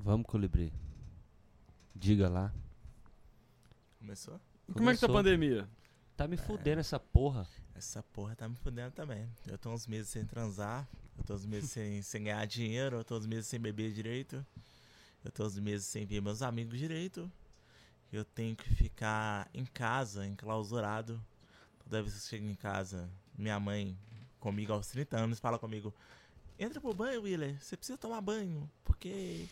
Vamos, Colibri. Diga lá. Começou? Como é que tá a pandemia? Tá me fudendo essa porra. Essa porra tá me fudendo também. Eu tô uns meses sem transar, eu tô uns meses sem, sem ganhar dinheiro, eu tô uns meses sem beber direito, eu tô uns meses sem ver meus amigos direito. Eu tenho que ficar em casa, enclausurado. Toda vez que eu chego em casa, minha mãe, comigo aos 30 anos, fala comigo: Entra pro banho, Willer, você precisa tomar banho, porque.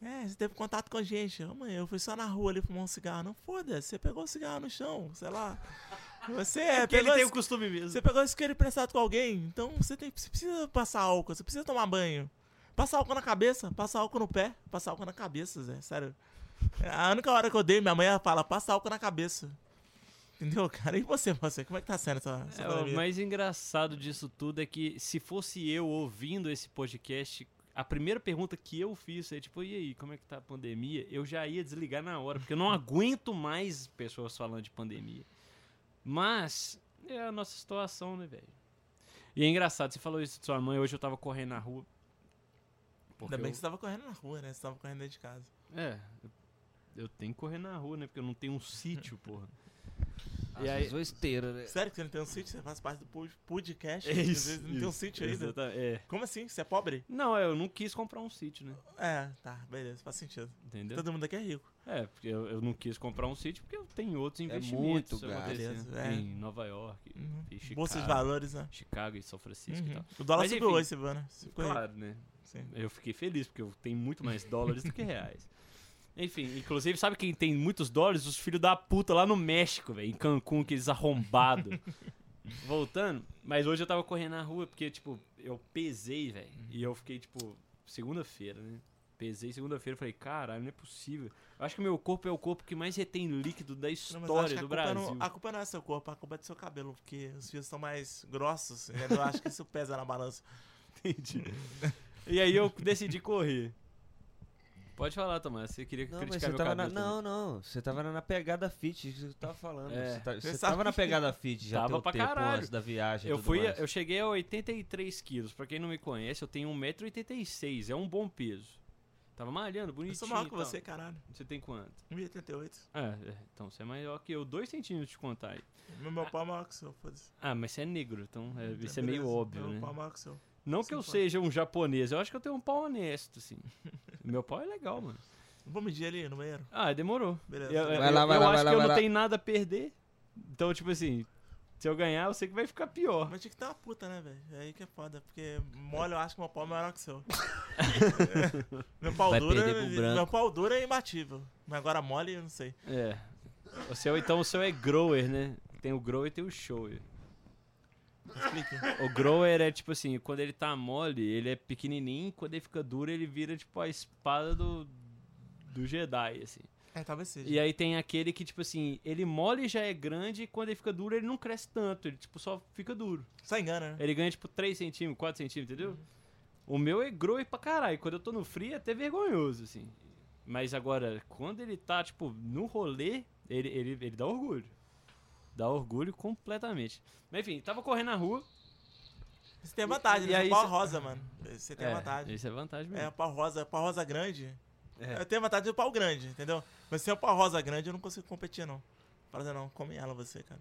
É, você teve contato com a gente. Ô, mãe, eu fui só na rua ali fumar um cigarro. Não foda-se, você pegou o cigarro no chão, sei lá. Você é, Porque ele tem o costume mesmo. você pegou isqueiro emprestado com alguém, então você, tem, você precisa passar álcool, você precisa tomar banho. Passar álcool na cabeça, passar álcool no pé, passar álcool na cabeça, Zé, sério. A única hora que eu dei, minha mãe ela fala, passa álcool na cabeça. Entendeu, cara? E você, você? Como é que tá sendo essa, essa É, o mais engraçado disso tudo é que se fosse eu ouvindo esse podcast, a primeira pergunta que eu fiz é tipo, e aí, como é que tá a pandemia? Eu já ia desligar na hora, porque eu não aguento mais pessoas falando de pandemia. Mas é a nossa situação, né, velho? E é engraçado, você falou isso de sua mãe, hoje eu tava correndo na rua. Ainda bem eu- que você tava correndo na rua, né? Você tava correndo dentro de casa. É, eu tenho que correr na rua, né? Porque eu não tenho um sítio, porra. Às E aí- esteira, né? Sério que você não tem um sítio? Você faz parte do pod- podcast? É Às isso. vezes não tem um isso, sítio ainda. exata- É. Como assim? Você é pobre? Não, eu não quis comprar um sítio, né? É, tá, beleza, faz sentido. Entendeu? Todo mundo aqui é rico. É, porque eu, eu não quis comprar um sítio porque eu tenho outros É investimentos muito gasto. acontecendo. Beleza, é. Em Nova York, Uhum. e Chicago, Bolsa de valores, né? Chicago e São Francisco e Uhum. tal. O dólar Mas, subiu enfim. hoje, Silvana. Você ficou rico. Claro, né? Sim. Eu fiquei feliz porque eu tenho muito mais dólares do que reais. Enfim, inclusive, sabe quem tem muitos dólares? Os filhos da puta lá no México, velho. Em Cancún, aqueles arrombados. Voltando, mas hoje eu tava correndo na rua porque, tipo, eu pesei, velho. E eu fiquei, tipo, segunda-feira, né? Pesei segunda-feira e falei, caralho, não é possível. Eu acho que meu corpo é o corpo que mais retém líquido da Não, história a do Brasil. Não, a culpa não é seu corpo, a culpa é do seu cabelo, porque os fios estão mais grossos. e Eu acho que isso pesa na balança. Entendi. e aí eu decidi correr. Pode falar, Tomás. Você queria Não, criticar meu tava na, cabelo não, não. Você tava na pegada fit, isso que você tava falando. É. Você, tá- você tava na pegada fit já Tava pra tempo caralho. antes da viagem. Eu tudo fui, mais. eu cheguei a 83 quilos. Pra quem não me conhece, eu tenho 1,86m. É um bom peso. Tava malhando, Eu bonitinho. sou maior e que você, caralho. Você tem quanto? 1,88. Ah, é, então você é maior que eu. 2 centímetros de contar aí. Meu, meu pau é maior que o seu, foda-se. Ah, mas você é negro, então é, isso é Beleza, meio óbvio, Meu né? pau é maior que o seu. Não que Sim, eu pode. seja um japonês, eu acho que eu tenho um pau honesto, assim. Meu pau é legal, mano. Vou medir ali no banheiro. Ah, demorou. Beleza. Eu, eu- Vai lá, eu- vai eu lá, acho vai lá, que eu não lá. tenho nada a perder. Então, tipo assim, se eu ganhar, eu sei que vai ficar pior. Mas tinha que ter uma puta, né, velho? É aí que é foda, porque mole eu acho que meu pau é maior que o seu. meu pau Vai pro branco. meu pau duro é imbatível. Mas agora mole, eu não sei. É. O seu, então, o seu é grower, né? Tem o grower e tem o shower. Explique. O grower é tipo assim, quando ele tá mole, ele é pequenininho, quando ele fica duro, ele vira tipo a espada do, do Jedi, assim. É, talvez seja. E aí tem aquele que, tipo assim, ele mole já é grande e quando ele fica duro, ele não cresce tanto, ele tipo só fica duro. Só engana, né? Ele ganha tipo 3 centímetros, 4 centímetros, entendeu? O meu é grower pra caralho. Quando eu tô no frio é até vergonhoso, assim. Mas agora, quando ele tá, tipo, no rolê, ele, ele, ele dá orgulho. Dá orgulho completamente. Mas enfim, tava correndo na rua. Você tem vantagem, E né? aí Seu pau cê- rosa, mano. Você tem é, vantagem. Isso é vantagem mesmo. É, pau rosa, pau rosa grande. É. Eu tenho vantagem do pau grande, entendeu? Mas se é o pau rosa grande, eu não consigo competir, não. Fala não, come ela você, cara.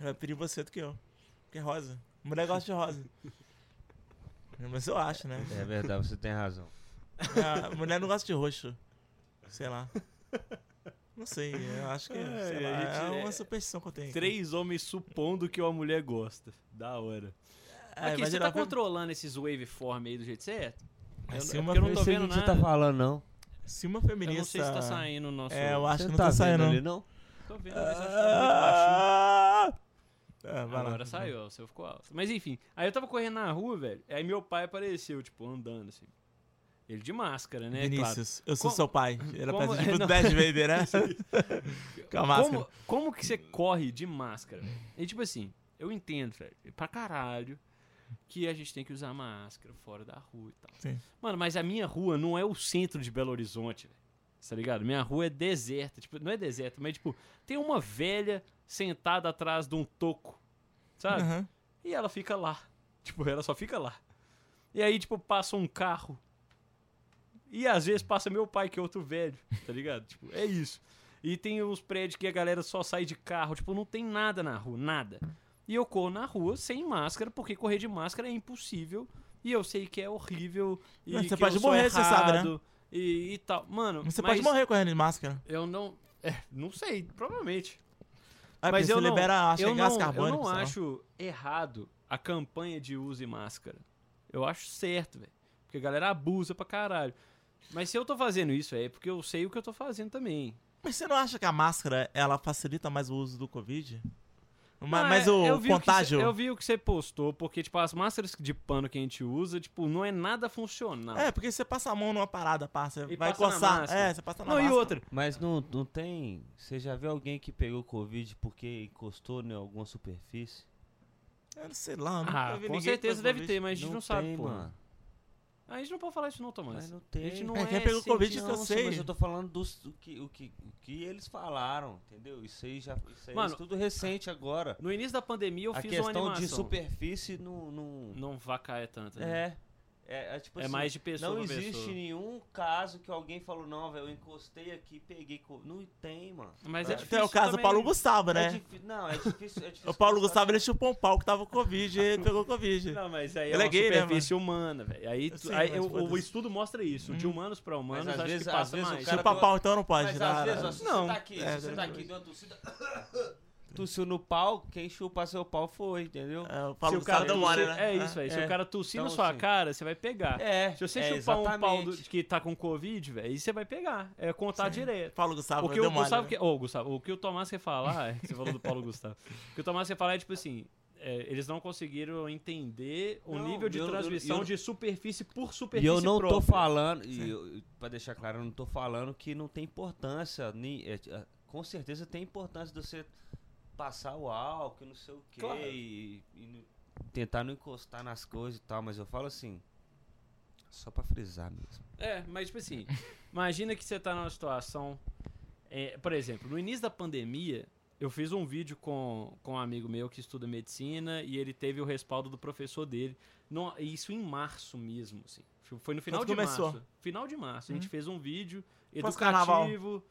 Eu vai pedir você do que eu. Porque é rosa. Mulher gosta de rosa. Mas eu acho, né? É verdade, você tem razão. A mulher não gosta de roxo. Sei lá. Não sei, eu acho que. É, lá, gente é uma é- superstição que eu tenho. aqui. Três homens supondo que uma mulher gosta. Da hora. É, Aqui, mas você tá geralmente- controlando esses waveform aí do jeito certo? Eu, se é uma porque eu não tô Eu sei vendo você nada. tá falando, não. Se uma eu feminista. não sei se tá saindo o nosso... É, eu acho Você que não tá tá saindo. ali, não? Tô vendo, mas acho que tá muito baixinho. Ah, É, vai lá. Agora saiu, ó, o seu ficou alto. Mas enfim, aí eu tava correndo na rua, velho. Aí meu pai apareceu, tipo, andando assim. Ele de máscara, né? Vinícius, eu sou Como- seu pai. Era como- pra ser tipo não. Darth Vader, né? Com a Claro. máscara. Como, como que você corre de máscara? E tipo assim, eu entendo, velho, pra caralho, que a gente tem que usar máscara fora da rua e tal. Sim. Mano, mas a minha rua não é o centro de Belo Horizonte, velho. Tá ligado? Minha rua é deserta. Tipo, não é deserta, mas tipo, tem uma velha sentada atrás de um toco. Sabe? Aham. E ela fica lá. Tipo, ela só fica lá. E aí, tipo, passa um carro. E às vezes passa meu pai, que é outro velho, tá ligado? Tipo, é isso. E tem uns prédios que a galera só sai de carro, tipo, não tem nada na rua, nada. E eu corro na rua sem máscara, porque correr de máscara é impossível. E eu sei que é horrível. E você que pode eu morrer, você sabe, né? errado, E, e tal. Mano, Você pode morrer correndo de máscara. Eu não. É, não sei, provavelmente. É, mas eu não, libera, eu é gás não, eu não acho errado a campanha de use máscara. Eu acho certo, velho. Porque a galera abusa pra caralho. Mas se eu tô fazendo isso, é porque eu sei o que eu tô fazendo também. Mas você não acha que a máscara, ela facilita mais o uso do Covid? Não, Mas é- o eu vi que contágio... cê- eu vi o que você postou, porque, tipo, as máscaras de pano que a gente usa, tipo, não é nada funcional. É, porque você passa a mão numa parada, passa. E vai passa coçar. É, você passa na não, e máscara. outra. Mas não, não tem. Você já viu alguém que pegou Covid porque encostou em alguma superfície? Eu não sei lá, nunca Ah, vi com certeza deve ter, mas a gente não, sabe, tem, pô. mano. A gente não pode falar isso não, Tomás. Mas não A tem. gente não É, é, quem pegou Covid cientista. que eu sei. Mas eu tô falando dos, do que, o, que, o que eles falaram, entendeu? Isso aí já. Isso aí Mano, é tudo recente agora. No início da pandemia eu a fiz uma questão animação. de superfície não. não... Não vacaia tanto. né? É. É, é tipo É assim, mais de pessoa Não existe pessoa. nenhum caso que alguém falou, não, velho, eu encostei aqui, peguei. co-". Não tem, mano. Mas é É. difícil Tem o caso do. Paulo Gustavo, É né? difí- Não, é difícil. É difícil O Paulo. Gustavo, ele chupou um pau que tava com Covid e ele pegou Covid. Não, mas aí Ele é uma é gay, né, superfície humana, velho. Aí, tu- Sim, aí mas eu- o estudo mostra isso. De Hum. humanos pra humanos, Mas às acho vezes- que às passa vezes mais. Chupa pau, então não pode. Mas tá? às vezes, ó, se Não. você tá aqui, É, se você tá aqui dando uma tossida, tossiu no pau, quem chupa seu pau foi, entendeu? É, o Se Paulo o cara tossir- mole, né? É isso, velho. Se É. o cara tossir na Então, sua assim, cara, você vai pegar. É. Se você é, chupar um pau do- exatamente. que tá com Covid, velho, aí você vai pegar. É contar Sim. direto. Paulo Gustavo O que o mole. Gustavo né? quer. Ô, Gustavo, o que o Tomás quer falar, é, que você falou do Paulo Gustavo. O que o Tomás quer falar é tipo assim. é, eles não conseguiram entender o Não, nível de eu- eu- transmissão eu- de superfície por E superfície eu não tô própria. falando, e eu, pra deixar claro, eu não tô falando que não tem importância. nem- é, é, com certeza tem importância de você passar o álcool, não sei o quê, Claro. e, e tentar não encostar nas coisas e tal, mas eu falo assim, só pra frisar mesmo. É, mas tipo assim, imagina que você tá numa situação. é, por exemplo, no início da pandemia, eu fiz um vídeo com, com um amigo meu que estuda medicina e ele teve o respaldo do professor dele. No, isso em março mesmo, assim. Foi no final Quando de começou? março. Final de março. A gente Uhum. fez um vídeo educativo,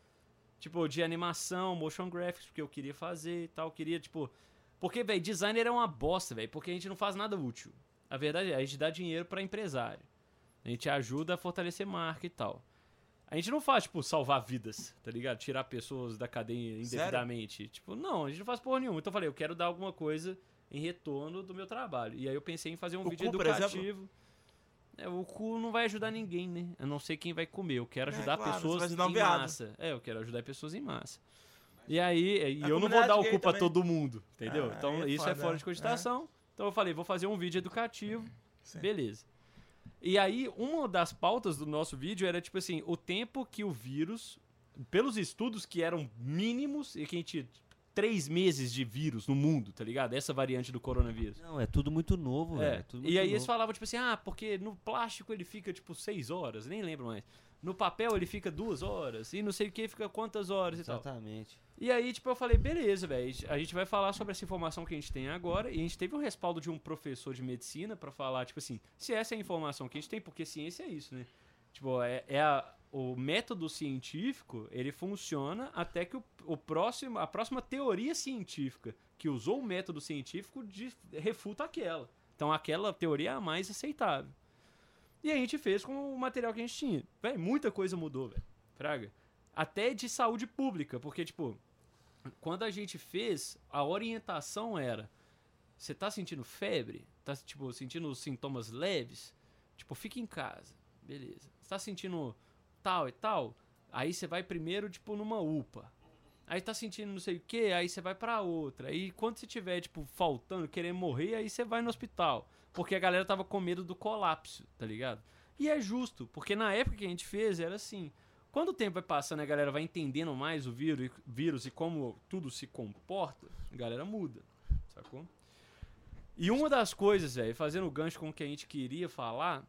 tipo, de animação, motion graphics, porque eu queria fazer e tal. Queria, tipo. Porque, velho, designer é uma bosta, velho, porque a gente não faz nada útil. A verdade é, a gente dá dinheiro pra empresário. A gente ajuda a fortalecer marca e tal. A gente não faz, tipo, salvar vidas, tá ligado? Tirar pessoas da cadeia indevidamente. Tipo, não, a gente não faz porra nenhuma. Então eu falei, eu quero dar alguma coisa em retorno do meu trabalho. E aí eu pensei em fazer um O vídeo cu, educativo. É, o cu não vai ajudar ninguém, né? Eu não sei quem vai comer. Eu quero É, ajudar claro, você pessoas ajudar um em viado. massa. É, eu quero ajudar pessoas em massa. E aí, e A eu não vou dar o cu pra todo mundo, entendeu? Ah, então é isso é fora de é. cogitação. Então eu falei, vou fazer um vídeo educativo. Sim. Beleza. E aí, uma das pautas do nosso vídeo era tipo assim: o tempo que o vírus, pelos estudos que eram mínimos, e que a gente. Três meses de vírus no mundo, tá ligado? Essa variante do coronavírus. Não, é tudo muito novo, velho. É. é tudo E aí eles novo. falavam, tipo assim, ah, porque no plástico ele fica, tipo, seis horas, nem lembro mais. No papel ele fica duas horas, e não sei o que fica quantas horas e tal. Exatamente. E aí, tipo, eu falei, beleza, velho, a gente vai falar sobre essa informação que a gente tem agora, e a gente teve um respaldo de um professor de medicina pra falar, tipo assim, se essa é a informação que a gente tem, porque ciência é isso, né? Tipo, é, é a- o método científico, ele funciona até que o, o próximo, a próxima teoria científica que usou o método científico de- refuta aquela. Então aquela teoria é a mais aceitável. E a gente fez com o material que a gente tinha. Véi, muita coisa mudou, velho. Fraga. Até de saúde pública, porque, tipo, quando a gente fez, a orientação era: você tá sentindo febre? Tá, tipo, sentindo sintomas leves? Tipo, fica em casa. Beleza. Você tá sentindo tal e tal? Aí você vai primeiro, tipo, numa UPA. Aí tá sentindo não sei o que, aí você vai pra outra. Aí quando você tiver, tipo, faltando, querendo morrer, aí você vai no hospital. Porque a galera tava com medo do colapso, tá ligado? E é justo, porque na época que a gente fez era assim. Quando o tempo vai passando a galera vai entendendo mais o vírus, vírus e como tudo se comporta, a galera muda, sacou? E uma das coisas, velho, fazendo o gancho com o que a gente queria falar,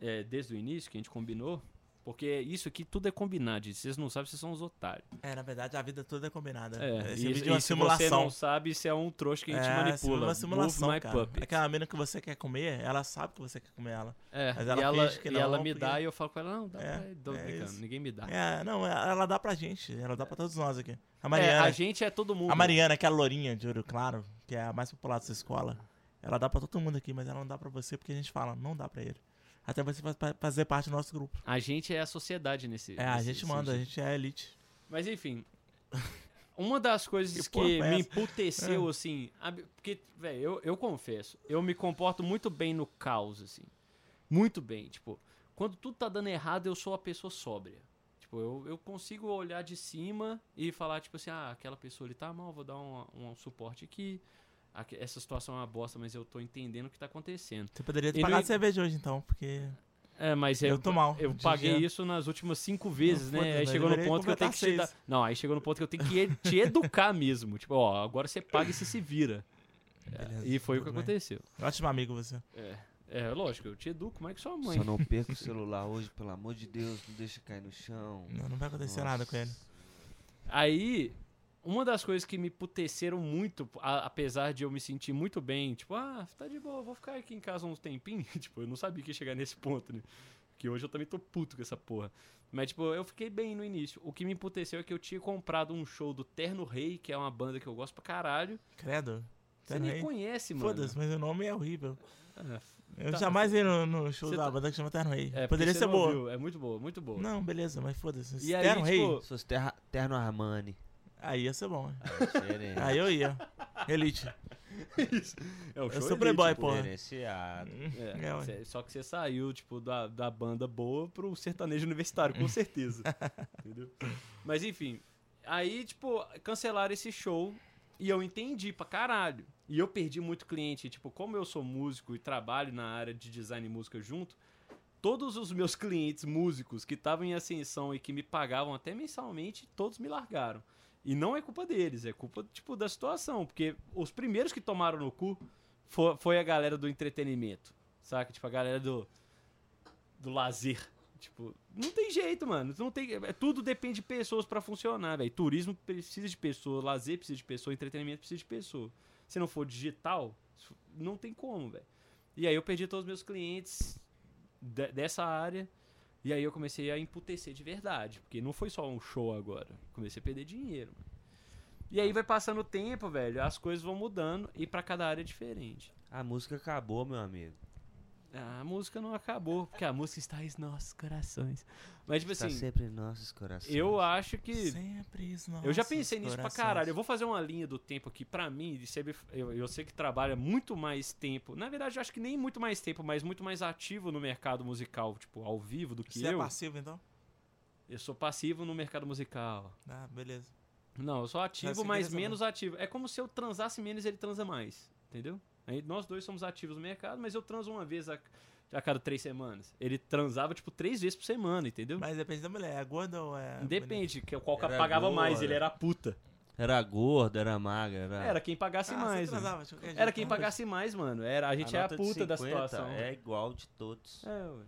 é, desde o início, que a gente combinou, Porque isso aqui tudo é combinado. e Vocês não sabem, vocês são os otários. É, na verdade, a vida toda é combinada. É, Esse e, vídeo é uma e se você simulação. não sabe, isso é um trouxa que a gente é, manipula. uma simulação, Move cara. Aquela mina que você quer comer, ela sabe que você quer comer ela. É, Mas e ela ela, finge que e não, ela me porque- dá e eu falo com ela, não, dá É, pra tô é brincando, isso. ninguém me dá. É, não, ela dá pra gente. Ela dá pra todos nós aqui. A É, Mariana, a gente é todo mundo. a Mariana, aquela lourinha de olho claro, que é a mais popular dessa escola, ela dá pra todo mundo aqui, mas ela não dá pra você porque a gente fala, não dá pra ele. Até você fa- fa- fazer parte do nosso grupo. A gente é a sociedade nesse. É, a nesse gente manda, a sentido. gente é elite. Mas enfim. Uma das coisas Que que, foi me emputeceu, É. assim. Porque, velho, eu, eu confesso, eu me comporto muito bem no caos, assim. Muito bem. Tipo, quando tudo tá dando errado, eu sou a pessoa sóbria. Tipo, eu, eu consigo olhar de cima e falar, tipo assim, ah, aquela pessoa ali tá mal, vou dar um, um suporte aqui. Essa situação é uma bosta, mas eu tô entendendo o que tá acontecendo. Você poderia ter pagado cerveja hoje, então, porque É, mas eu eu, tô mal. eu paguei dia. isso nas últimas cinco vezes, Não, né? Aí mas chegou no ponto que eu tenho que te dar. Não, aí chegou no ponto que eu tenho que te educar mesmo. Tipo, ó, agora você paga e você se vira. É, Beleza, e foi o que bem. aconteceu. Ótimo amigo você. É, é, lógico, eu te educo mais que sua mãe. Só não perca o celular hoje, pelo amor de Deus, não deixa cair no chão. Não, não vai acontecer Nossa. nada com ele. Aí, uma das coisas que me puteceram muito, a- apesar de eu me sentir muito bem, tipo, ah, tá de boa, vou ficar aqui em casa uns tempinhos. tipo, eu não sabia que ia chegar nesse ponto, né? Que hoje eu também tô puto com essa porra. Mas, tipo, eu fiquei bem no início. O que me emputeceu é que eu tinha comprado um show do Terno Rei, que é uma banda que eu gosto pra caralho. Credo. Você Terno nem Rei? conhece, mano. Foda-se, mas o nome é horrível. É, Eu Tá. jamais ia no, no show Você da tá- banda que chama Terno Rei. é, Poderia ser boa. ouviu. É muito boa, muito boa. Não, beleza, mas foda-se. E aí, Terno Rei, tipo, Seus terra, terno Armani. Aí ia ser bom. É diferente. Aí eu ia. Elite. é o Eu show sou playboy, porra. É, É, só que você saiu, tipo, da, da banda boa pro sertanejo universitário, com certeza. entendeu? Mas enfim, aí, tipo, cancelaram esse show e eu entendi pra caralho. E eu perdi muito cliente. Tipo, como eu sou músico e trabalho na área de design e música junto, todos os meus clientes músicos que estavam em ascensão e que me pagavam até mensalmente, todos me largaram. E não é culpa deles, é culpa, tipo, da situação. Porque os primeiros que tomaram no cu foi, foi a galera do entretenimento. Saca? Tipo, a galera do. do lazer. Tipo, não tem jeito, mano. Não tem, é, tudo depende de pessoas pra funcionar, velho. Turismo precisa de pessoa, lazer precisa de pessoa, entretenimento precisa de pessoa. Se não for digital, não tem como, velho. E aí eu perdi todos os meus clientes de- dessa área. E aí eu comecei a emputecer de verdade. Porque não foi só um show agora. Comecei a perder dinheiro. E aí vai passando o tempo, velho, as coisas vão mudando e pra cada área é diferente. A música acabou, meu amigo. A música não acabou, porque a música está em nossos corações. Mas, tipo Está assim, sempre em nossos corações. eu acho que. Sempre os Eu já nossos pensei nisso pra caralho. Eu vou fazer uma linha do tempo aqui pra mim. de ser- Eu, eu sei que trabalha muito mais tempo. Na verdade, eu acho que nem muito mais tempo, mas muito mais ativo no mercado musical, tipo, ao vivo do que Você é eu. passivo, então? eu sou passivo no mercado musical. Ah, beleza. Não, eu sou ativo, Essa mas que é menos ativo. É como se eu transasse menos e ele transa mais. Entendeu? Nós dois somos ativos no mercado, mas eu transo uma vez a, a cada três semanas. Ele transava, tipo, três vezes por semana, entendeu? Mas depende da mulher. É gorda ou é. Depende, que qual que pagava mais, gorda. ele era puta. Era gordo, era magra, era... Era quem pagasse? Ah, mais. você né? transava qualquer Era quem então? pagasse mais, mano. Era, a gente é a nota de puta da 50 situação. É igual de todos. É, ué.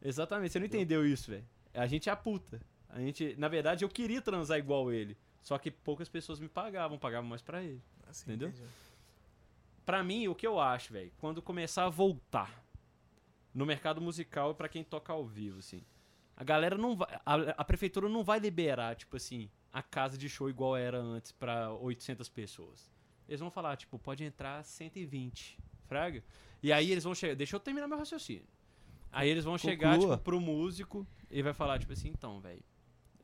Exatamente, você não entendeu isso, velho. A gente é a puta. A gente, na verdade, eu queria transar igual ele. Só que poucas pessoas me pagavam, pagavam mais pra ele. Assim, Entendeu? entendi. Pra mim, o que eu acho, velho, quando começar a voltar no mercado musical e pra quem toca ao vivo, assim, a galera não vai, a, a prefeitura não vai liberar, tipo assim, a casa de show igual era antes pra 800 pessoas. Eles vão falar, tipo, pode entrar 120, fraga? E aí eles vão chegar, deixa eu terminar meu raciocínio. Aí eles vão chegar, Conclua. tipo, pro músico e vai falar, tipo assim, então, velho,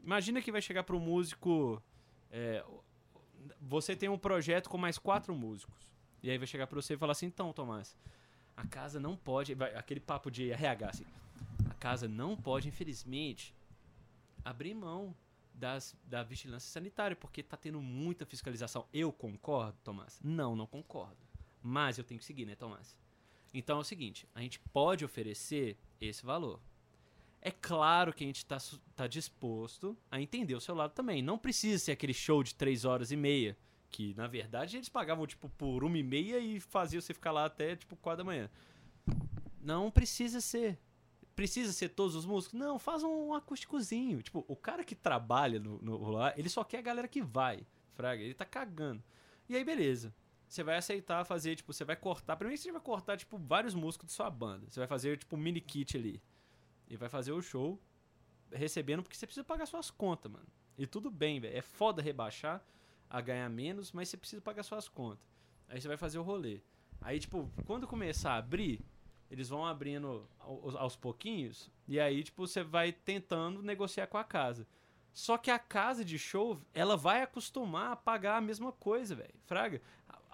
imagina que vai chegar pro músico, é, você tem um projeto com mais quatro músicos. E aí vai chegar pra você e falar assim, então, Tomás, a casa não pode. vai- aquele papo de RH, assim. A casa não pode, infelizmente, abrir mão das, da vigilância sanitária, porque tá tendo muita fiscalização. Eu concordo, Tomás? Não, não concordo. Mas eu tenho que seguir, né, Tomás? Então é o seguinte, a gente pode oferecer esse valor. É claro que a gente está tá disposto a entender o seu lado também. Não precisa ser aquele show de três horas e meia, que na verdade eles pagavam tipo por uma e meia e faziam você ficar lá até tipo quatro da manhã. Não precisa ser. precisa ser todos os músicos? Não, faz um acústicozinho. Tipo, o cara que trabalha no, no lá, ele só quer a galera que vai, fraga. Ele tá cagando. E aí, beleza. Você vai aceitar fazer, tipo, você vai cortar. Primeiro você vai cortar, tipo, vários músicos de sua banda. Você vai fazer, tipo, um mini kit ali. E vai fazer o show recebendo porque você precisa pagar suas contas, mano. E tudo bem, velho. É foda rebaixar a ganhar menos, mas você precisa pagar suas contas. Aí você vai fazer o rolê. Aí, tipo, quando começar a abrir, eles vão abrindo aos, aos pouquinhos, e aí, tipo, você vai tentando negociar com a casa. Só que a casa de show, ela vai acostumar a pagar a mesma coisa, velho. Fraga.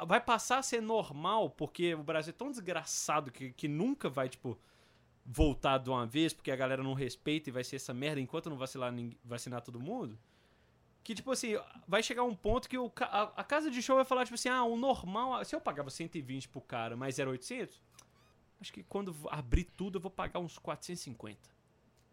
Vai passar a ser normal, porque o Brasil é tão desgraçado que, que nunca vai, tipo, voltar de uma vez, porque a galera não respeita e vai ser essa merda enquanto não vacilar, vacinar todo mundo. Que, tipo assim, vai chegar um ponto que o, a, a, casa de show vai falar, tipo assim, ah, o normal. Se eu pagava 120 pro cara, mas era 800, acho que quando abrir tudo eu vou pagar uns 450.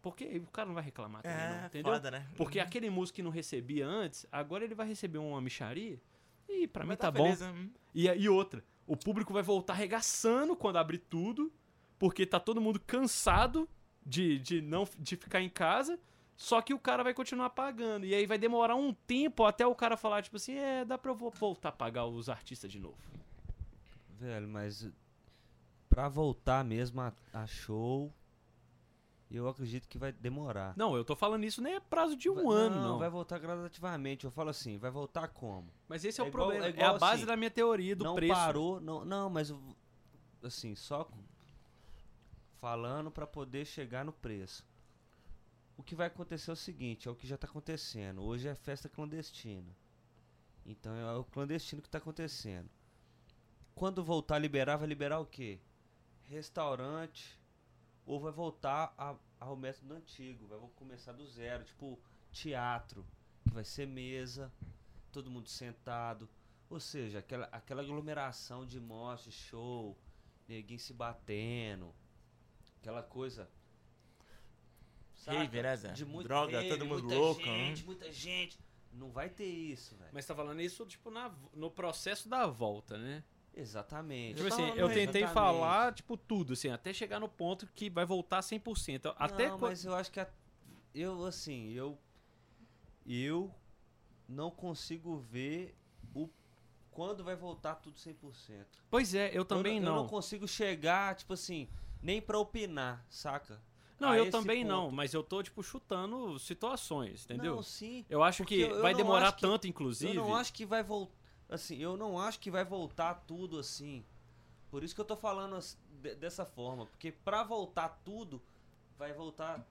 Porque o cara não vai reclamar também, é, não, entendeu? Foda, né? Porque uhum. aquele músico que não recebia antes, agora ele vai receber uma micharia. E pra mim tá, tá bom. Né? E, e outra, o público vai voltar arregaçando quando abrir tudo porque tá todo mundo cansado de, de não de ficar em casa. Só que o cara vai continuar pagando. E aí vai demorar um tempo até o cara falar, tipo assim, é, dá pra eu voltar a pagar os artistas de novo. Velho, mas pra voltar mesmo a, a show, eu acredito que vai demorar. Não, eu tô falando isso nem é prazo de um vai, ano, não. Não, vai voltar gradativamente. Eu falo assim, vai voltar como? Mas esse é, é o igual, problema. É, igual, é, a base assim, da minha teoria do não preço. Não parou, não, não, mas assim, só falando para poder chegar no preço. O que vai acontecer é o seguinte, é o que já está acontecendo. Hoje é festa clandestina. Então é o clandestino que está acontecendo. Quando voltar a liberar, vai liberar o quê? Restaurante ou vai voltar a, ao método antigo, vai começar do zero, tipo teatro, que vai ser mesa, todo mundo sentado, ou seja, aquela, aquela aglomeração de mostra, show, ninguém se batendo, aquela coisa. Rave, né, Zé? De muito Droga, rave, todo mundo muita louco. Gente, hein? Muita gente. Não vai ter isso, velho. Mas tá falando isso, tipo, na, no processo da volta, né? Exatamente. Tipo assim, eu tentei Exatamente. falar, tipo, tudo, assim, até chegar no ponto que vai voltar 100%. Até não, mas eu acho que a, eu, assim, eu eu não consigo ver o quando vai voltar tudo 100%. Pois é, eu também eu, não. Eu não consigo chegar, tipo assim, nem pra opinar, saca? Não, a eu também ponto. não, mas eu tô, tipo, chutando situações, entendeu? Não, sim. Eu acho que eu, vai demorar tanto, que, inclusive. Eu não acho que vai voltar. Assim, eu não acho que vai voltar tudo assim. Por isso que eu tô falando dessa forma. Porque pra voltar tudo, vai voltar.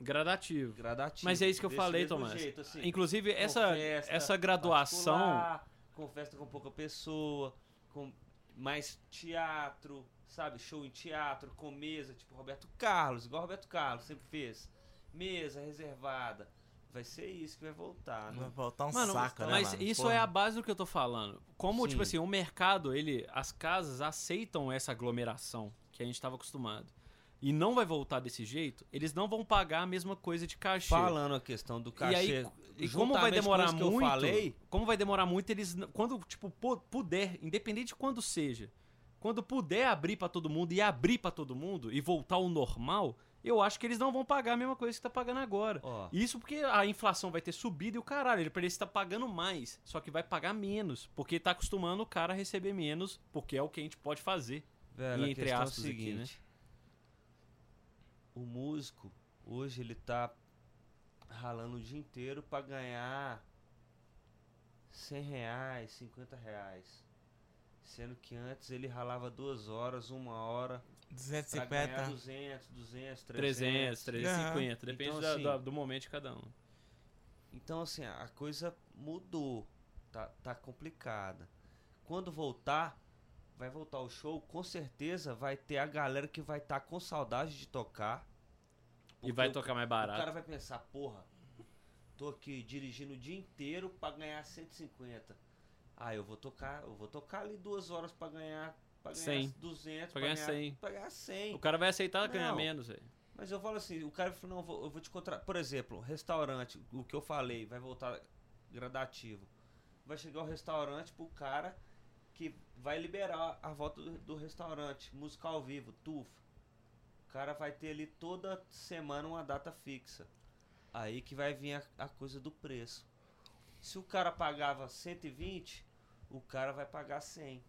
Gradativo. Gradativo. Mas é isso que eu falei, Tomás. Jeito, assim, Inclusive, essa, essa graduação. Com festa com pouca pessoa, com mais teatro, sabe? Show em teatro, com mesa, tipo Roberto Carlos, igual Roberto Carlos sempre fez. Mesa reservada. Vai ser isso que vai voltar. Né? Vai voltar um mano, saco, né, Mas mano? isso Porra. é a base do que eu tô falando. Como, Sim. tipo assim, o mercado, ele. As casas aceitam essa aglomeração que a gente tava acostumado. E não vai voltar desse jeito, eles não vão pagar a mesma coisa de cachê. Falando a questão do cachê. E, aí, e como vai demorar muito, falei, como vai demorar muito, eles quando tipo puder, independente de quando seja, quando puder abrir para todo mundo e abrir para todo mundo e voltar ao normal, eu acho que eles não vão pagar a mesma coisa que tá pagando agora. Oh. Isso porque a inflação vai ter subido e o caralho, ele parece estar tá pagando mais, só que vai pagar menos, porque tá acostumando o cara a receber menos, porque é o que a gente pode fazer. Velho, e, entre aspas é o seguinte, aqui, né? O músico hoje ele tá ralando o dia inteiro para ganhar 100 reais, 50 reais. Sendo que antes ele ralava duas horas, uma hora. 250. 200, 200, 300. 300, 350. Uhum. Depende então, assim, da, do momento de cada um. Então, assim, a coisa mudou. Tá, tá complicada. Quando voltar, vai voltar o show, com certeza vai ter a galera que vai estar tá com saudade de tocar. E vai tocar mais barato. O cara vai pensar, porra, tô aqui dirigindo o dia inteiro para ganhar 150 ah, eu vou tocar, eu vou tocar ali duas horas para ganhar, pra ganhar 100. 200, pra ganhar, ganhar 100. Pra ganhar 100. O cara vai aceitar não, ganhar menos, velho. Mas eu falo assim, o cara falou, não, eu vou te encontrar, por exemplo, restaurante, o que eu falei, vai voltar gradativo. Vai chegar o restaurante pro cara que vai liberar a volta do, do restaurante, música ao vivo, tufa. cara vai ter ali toda semana uma data fixa. Aí que vai vir a, a coisa do preço. Se o cara pagava 120, o cara vai pagar 100.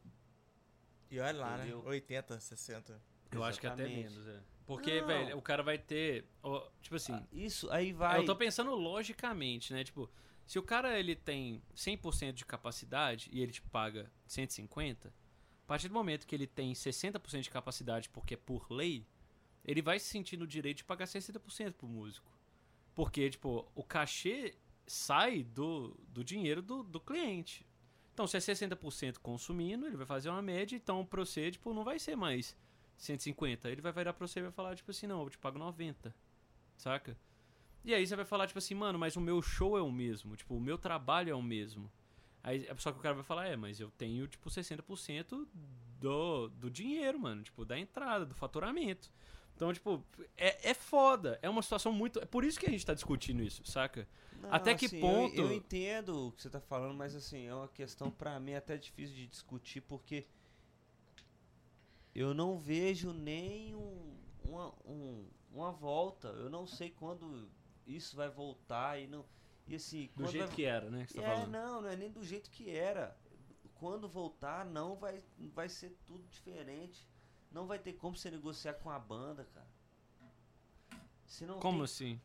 E olha lá, Entendeu? né? 80, 60. Eu acho que até Exatamente. menos, é. Porque, Não. velho, o cara vai ter. ó, tipo assim. Ah, Isso aí vai. Eu tô pensando logicamente, né? Tipo, se o cara ele tem 100% de capacidade e ele te paga 150, a partir do momento que ele tem 60% de capacidade porque é por lei, ele vai se sentir no direito de pagar 60% pro músico. Porque, tipo, o cachê sai do, do dinheiro do, do cliente. Então, se é 60% consumindo, ele vai fazer uma média, então pra você, tipo, não vai ser mais 150. Ele vai virar pra você e vai falar, tipo assim, não, eu te pago 90. Saca? E aí você vai falar, tipo assim, mano, mas o meu show é o mesmo. Tipo, o meu trabalho é o mesmo. Aí, só que o cara vai falar, é, mas eu tenho, tipo, 60% do, do dinheiro, mano. Tipo, da entrada, do faturamento. Então, tipo, é, é foda. É uma situação muito. É por isso que a gente tá discutindo isso, saca? Não, Até que assim, eu- ponto- Eu, entendo o que você tá falando, mas assim, é uma questão pra mim até difícil de discutir, porque eu não vejo nem um- uma, um- uma volta. Eu não sei quando isso vai voltar e não. E assim, Do jeito vai- que era, né? Que você tá é, falando. não, não é nem do jeito que era. Quando voltar, não vai, vai ser tudo diferente. Não vai ter como você negociar com a banda, cara. Se não Como tem assim?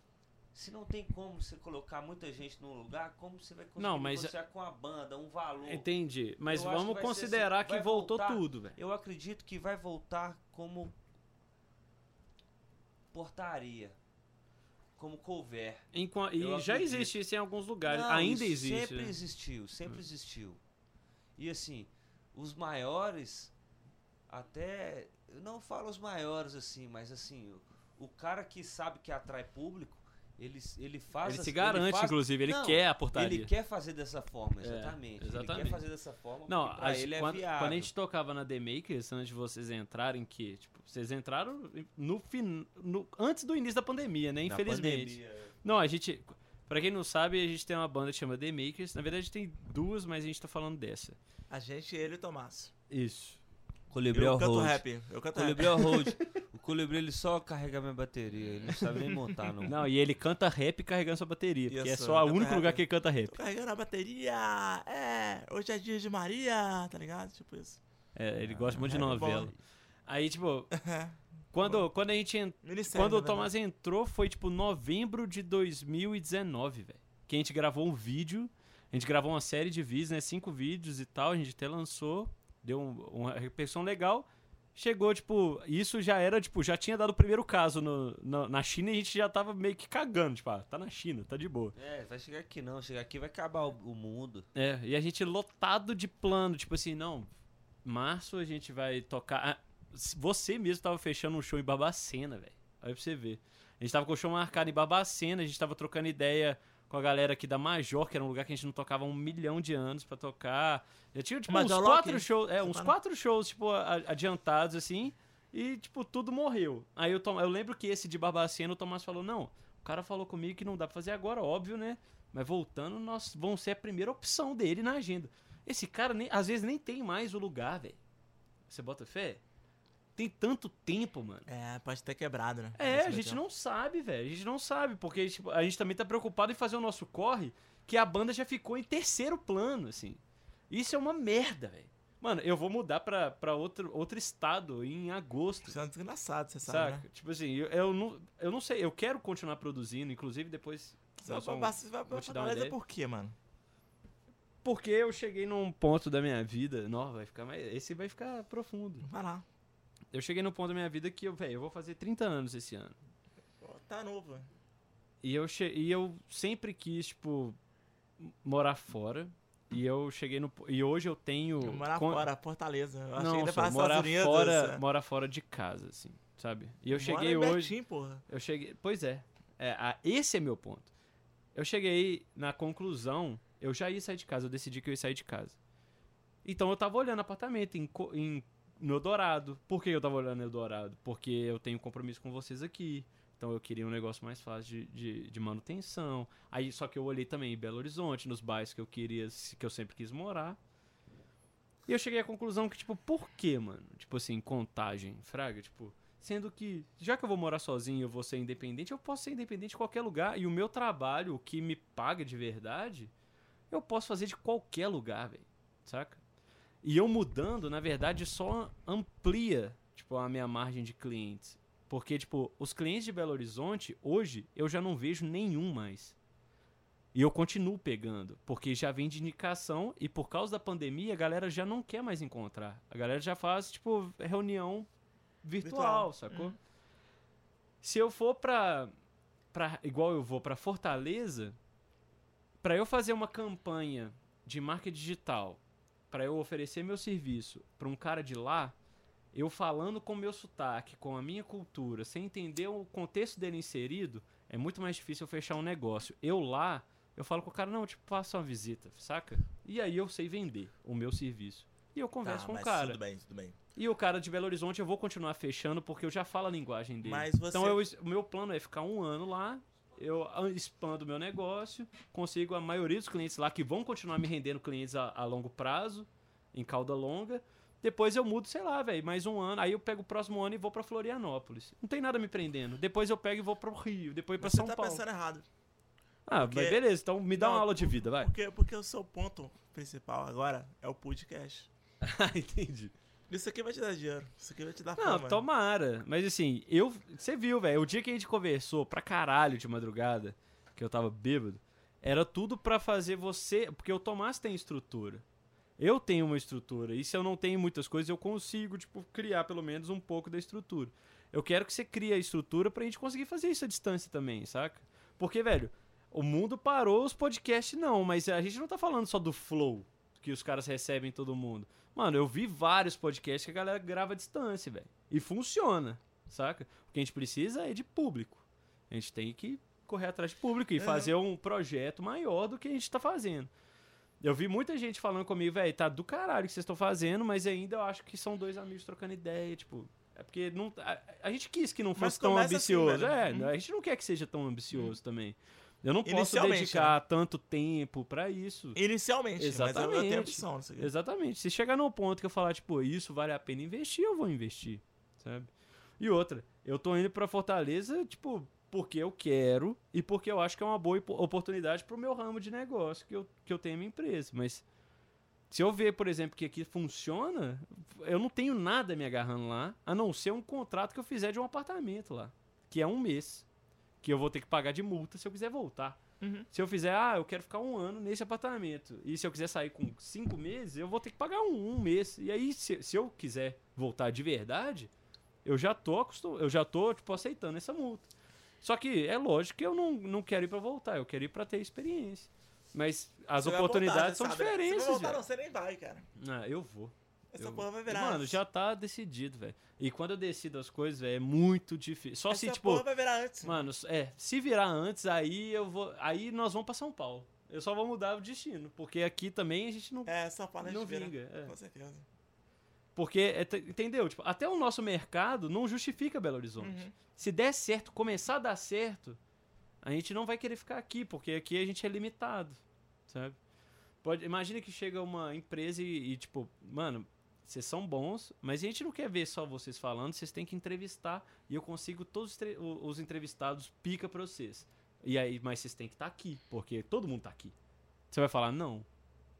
Se não tem como você colocar muita gente num lugar, como você vai conseguir Não, mas- negociar com a banda um valor? Entendi. Mas Eu vamos que considerar assim, que voltou voltar- tudo, velho. Eu acredito que vai voltar como portaria, como cover. E já existe isso em alguns lugares. Não, Ainda existe. Sempre né? existiu, sempre existiu. E assim, os maiores, até. Eu não falo os maiores assim, mas assim, o, o cara que sabe que atrai público, ele, ele faz. Ele se garante, faz- inclusive. Ele Não, quer a portaria. Ele quer fazer dessa forma, É, exatamente. Ele exatamente. quer fazer dessa forma Não, pra a- ele é quando, viável. quando a gente tocava na The Makers, antes de vocês entrarem, que, tipo, vocês entraram no, fin... no antes do início da pandemia, né? Na Infelizmente. pandemia, é. Não, a gente. Pra quem não sabe, a gente tem uma banda que chama The Makers. Na verdade, tem duas, mas a gente tá falando dessa. A gente, ele e o Tomás. Isso. Colibri é Eu o canto rap. Eu canto rap. Colibri é. O Colibri ele só carrega minha bateria, ele não sabe nem montar não. Não, e ele canta rap carregando sua bateria. Porque é só o único rap. lugar que ele canta rap. Tô carregando a bateria. É, hoje é dia de Maria, tá ligado? Tipo isso. É, ele gosta muito de é bom. novela. Aí, tipo, quando, quando a gente. Quando o Tomás entrou, foi tipo novembro de 2019, velho. Que a gente gravou um vídeo. A gente gravou uma série de vídeos, né? Cinco vídeos e tal. A gente até lançou. Deu um- uma repercussão legal. Chegou, tipo, isso já era, tipo, já tinha dado o primeiro caso no, na- na China e a gente já tava meio que cagando, tipo, ah, tá na China, tá de boa. É, vai chegar aqui não, chegar aqui vai acabar o, o mundo. É, e a gente lotado de plano, tipo assim, não, março a gente vai tocar. Ah, você mesmo tava fechando um show em Babacena, velho. Aí pra você ver. A gente tava com o show marcado em Babacena, a gente tava trocando ideia com a galera aqui da Major, que era um lugar que a gente não tocava há um milhão de anos pra tocar. Já tinha, tipo, uns Major quatro shows, é, uns fala? quatro shows, tipo, adiantados, assim, e, tipo, tudo morreu. Aí eu, eu lembro que esse de Barbacena, o Tomás falou, não, o cara falou comigo que não dá pra fazer agora, óbvio, né? Mas voltando, nós vamos ser a primeira opção dele na agenda. Esse cara, nem, às vezes, nem tem mais o lugar, velho. Você bota fé? Tem tanto tempo, mano. É, pode ter quebrado, né? É, a gente não sabe, velho. A gente não sabe, porque tipo, a gente também tá preocupado em fazer o nosso corre, que a banda já ficou em terceiro plano, assim. Isso é uma merda, velho. Mano, eu vou mudar pra, pra outro, outro estado em agosto. Isso é um desgraçado, você sabe, Saca? né? Tipo assim, eu, eu, não, eu não sei, eu quero continuar produzindo, inclusive depois. Você vai um- você vai vou te dar uma ideia. por quê, mano? Porque eu cheguei num ponto da minha vida. Não, vai ficar mais. Esse vai ficar profundo. Vai lá. Eu cheguei num ponto da minha vida que eu, velho, eu vou fazer 30 anos esse ano. Tá novo. E eu, che... e eu sempre quis, tipo, morar fora. E eu cheguei no. E hoje eu tenho. Morar con- fora, Fortaleza. Eu achei Não, que ia só, morar Unidos. fora, é. morar fora de casa, assim, sabe? E eu Mora cheguei hoje. Betim, porra. Eu cheguei. Pois é. é a- esse é meu ponto. Eu cheguei na conclusão. Eu já ia sair de casa. Eu decidi que eu ia sair de casa. Então eu tava olhando apartamento em, em no Eldorado. Por que eu tava olhando no Eldorado? Porque eu tenho compromisso com vocês aqui. Então eu queria um negócio mais fácil de, de, de manutenção. Aí só que eu olhei também em Belo Horizonte, nos bairros que eu queria, que eu sempre quis morar. E eu cheguei à conclusão que, tipo, por que, mano? Tipo assim, contagem, fraga, tipo, Sendo que, já que eu vou morar sozinho eu vou ser independente, eu posso ser independente em qualquer lugar. E o meu trabalho, o que me paga de verdade, eu posso fazer de qualquer lugar, velho. Saca? E eu mudando, na verdade, só amplia, tipo, a minha margem de clientes. Porque, tipo, os clientes de Belo Horizonte, hoje, eu já não vejo nenhum mais. E eu continuo pegando, porque já vem de indicação e por causa da pandemia a galera já não quer mais encontrar. A galera já faz, tipo, reunião virtual, Virtual. sacou? Uhum. Se eu for pra, pra. Igual eu vou pra Fortaleza, pra eu fazer uma campanha de marca digital, pra eu oferecer meu serviço pra um cara de lá, eu falando com meu sotaque, com a minha cultura, sem entender o contexto dele inserido, é muito mais difícil eu fechar um negócio. Eu lá, eu falo com o cara, não, tipo, faça uma visita, saca? E aí eu sei vender o meu serviço. E eu converso Tá, com o cara. Tudo bem, tudo bem. E o cara de Belo Horizonte eu vou continuar fechando porque eu já falo a linguagem dele. Mas você- Então eu, o meu plano é ficar um ano lá, eu ah, expando o meu negócio, consigo a maioria dos clientes lá que vão continuar me rendendo clientes a, a longo prazo, em cauda longa. Depois eu mudo, sei lá, velho, mais um ano. Aí eu pego o próximo ano e vou pra Florianópolis. Não tem nada me prendendo. Depois eu pego e vou pro Rio, depois pra Você São tá Paulo. pensando errado. Ah, porque- mas beleza, então me dá Não, uma aula de vida, vai. Porque, porque o seu ponto principal agora é o podcast. Ah, entendi. Isso aqui vai te dar dinheiro. Isso aqui vai te dar Não, fama. tomara. Mas assim, eu. Você viu, velho? O dia que a gente conversou pra caralho de madrugada, que eu tava bêbado, era tudo pra fazer você. Porque o Tomás tem estrutura. Eu tenho uma estrutura. E se eu não tenho muitas coisas, eu consigo, tipo, criar pelo menos um pouco da estrutura. Eu quero que você crie a estrutura pra gente conseguir fazer isso à distância também, saca? Porque, velho, o mundo parou, os podcasts não, mas a gente não tá falando só do flow que os caras recebem todo mundo. Mano, eu vi vários podcasts que a galera grava à distância, velho. E funciona, saca? O que a gente precisa é de público. A gente tem que correr atrás de público e É. fazer um projeto maior do que a gente tá fazendo. Eu vi muita gente falando comigo, velho, tá do caralho o que vocês estão fazendo, mas ainda eu acho que são dois amigos trocando ideia, tipo. É porque não, a, a gente quis que não fosse tão assim, ambicioso. velho. é, Hum. a gente não quer que seja tão ambicioso também. Eu não posso dedicar tanto tempo pra isso. Inicialmente, mas eu- eu tenho Exatamente. opção. Exatamente. Se chegar num ponto que eu falar, tipo, isso vale a pena investir, eu vou investir, sabe? E outra, eu tô indo pra Fortaleza, tipo, porque eu quero e porque eu acho que é uma boa opo- oportunidade pro meu ramo de negócio que eu, que eu tenho a minha empresa. Mas se eu ver, por exemplo, que aqui funciona, eu não tenho nada me agarrando lá, a não ser um contrato que eu fizer de um apartamento lá, que é um mês, que eu vou ter que pagar de multa se eu quiser voltar. Uhum. Se eu fizer, ah, eu quero ficar um ano nesse apartamento. E se eu quiser sair com cinco meses, eu vou ter que pagar um, um mês. E aí, se, se eu quiser voltar de verdade, eu já tô acostum... eu já tô, tipo, aceitando essa multa. Só que é lógico que eu não, não quero ir pra voltar, eu quero ir pra ter experiência. Mas as Você oportunidades voltar, são sabe, né? diferentes, Se voltar, não, você nem vai, cara. Ah, eu vou. Essa Eu- porra vai virar. Mano, já tá decidido, velho. E quando eu decido as coisas, velho, é muito difícil. Só Essa se, tipo, porra vai virar antes. Mano, é, se virar antes, aí eu vou. Aí nós vamos pra São Paulo. Eu só vou mudar o destino. Porque aqui também a gente não, É, porra a gente não vira. vinga. é. Com certeza. Porque, é, entendeu? Tipo, até o nosso mercado não justifica Belo Horizonte. Uhum. Se der certo, começar a dar certo, a gente não vai querer ficar aqui, porque aqui a gente é limitado, sabe? Pode, imagina que chega uma empresa e, e, tipo, mano, vocês são bons, mas a gente não quer ver só vocês falando, vocês têm que entrevistar e eu consigo todos os, entrevistados pica pra vocês. E aí, mas vocês têm que estar aqui, porque todo mundo tá aqui. Você vai falar não?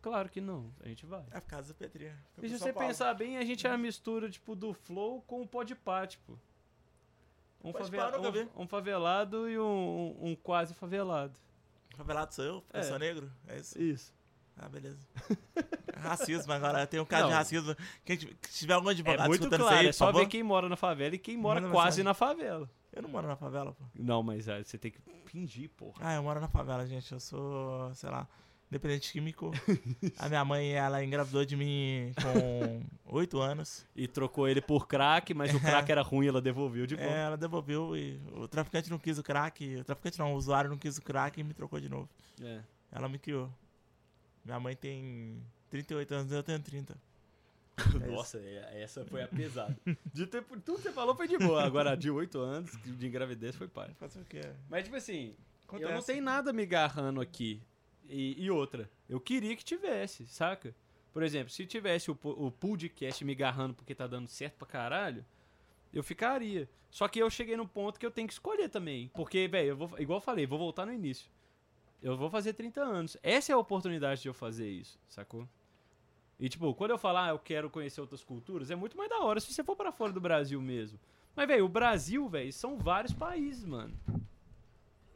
Claro que não, a gente vai. É por causa da Petrinha. Foi E se você Paulo. pensar bem, a gente é a mistura, tipo, do Flow com o Podpah, tipo. Um, favela- vi. um, um favelado e um, um quase favelado. Favelado sou eu? Porque eu É. sou negro? É isso? Isso. Ah, beleza. racismo agora. Tem um caso de Não. racismo. Quem tiver- se tiver algum advogado É muito claro, aí, é só ver quem mora na favela e quem mora Manda quase mensagem. na favela. Eu não moro na favela, pô. Não, mas ah, você tem que fingir, porra. Ah, eu moro na favela, gente. Eu sou, sei lá, dependente químico. A minha mãe, ela engravidou de mim com 8 anos. E trocou ele por crack, mas o crack era ruim, ela devolveu de É, volta. ela devolveu e o traficante não quis o crack. O traficante não, o usuário não quis o crack e me trocou de novo. É. Ela me criou. Minha mãe tem 38 anos, eu tenho 30. É Nossa, é- essa foi a pesada. De ter, tudo que você falou foi de boa. Agora, de 8 anos, de engravidez, foi pai. Fazer o quê? Mas, tipo assim, Acontece. Eu não tenho nada me agarrando aqui. E, e outra, eu queria que tivesse, saca? Por exemplo, se tivesse o, o podcast me agarrando porque tá dando certo pra caralho, eu ficaria. Só que eu cheguei no ponto que eu tenho que escolher também. Porque, velho, eu vou, igual eu falei, vou voltar no início. Eu vou fazer 30 anos. Essa é a oportunidade de eu fazer isso, sacou? E, tipo, quando eu falar, ah, eu quero conhecer outras culturas, é muito mais da hora se você for para fora do Brasil mesmo. Mas, velho, o Brasil, velho, são vários países, mano.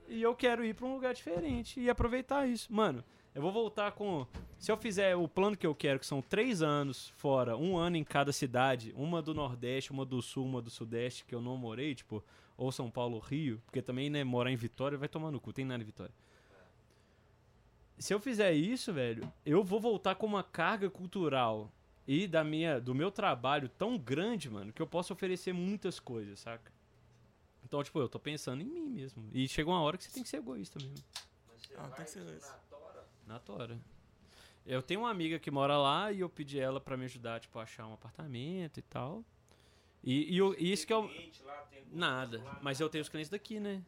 E eu quero ir pra um lugar diferente e aproveitar isso. Mano, eu vou voltar com. Se eu fizer o plano que eu quero, que são três anos fora, um ano em cada cidade, uma do Nordeste, uma do Sul, uma do Sudeste, que eu não morei, tipo, ou São Paulo Rio, porque também, né, morar em Vitória vai tomar no cu, tem nada em Vitória. Se eu fizer isso, velho, eu vou voltar com uma carga cultural e da minha, do meu trabalho tão grande, mano, que eu posso oferecer muitas coisas, saca? Então, tipo, eu tô pensando em mim mesmo. E chega uma hora que você tem que ser egoísta mesmo. Ah, tem que ser isso. Na tora. Eu tenho uma amiga que mora lá e eu pedi ela pra me ajudar, tipo, a achar um apartamento e tal. E, e, eu- e isso que é o. Nada. Mas eu tenho os clientes daqui, né?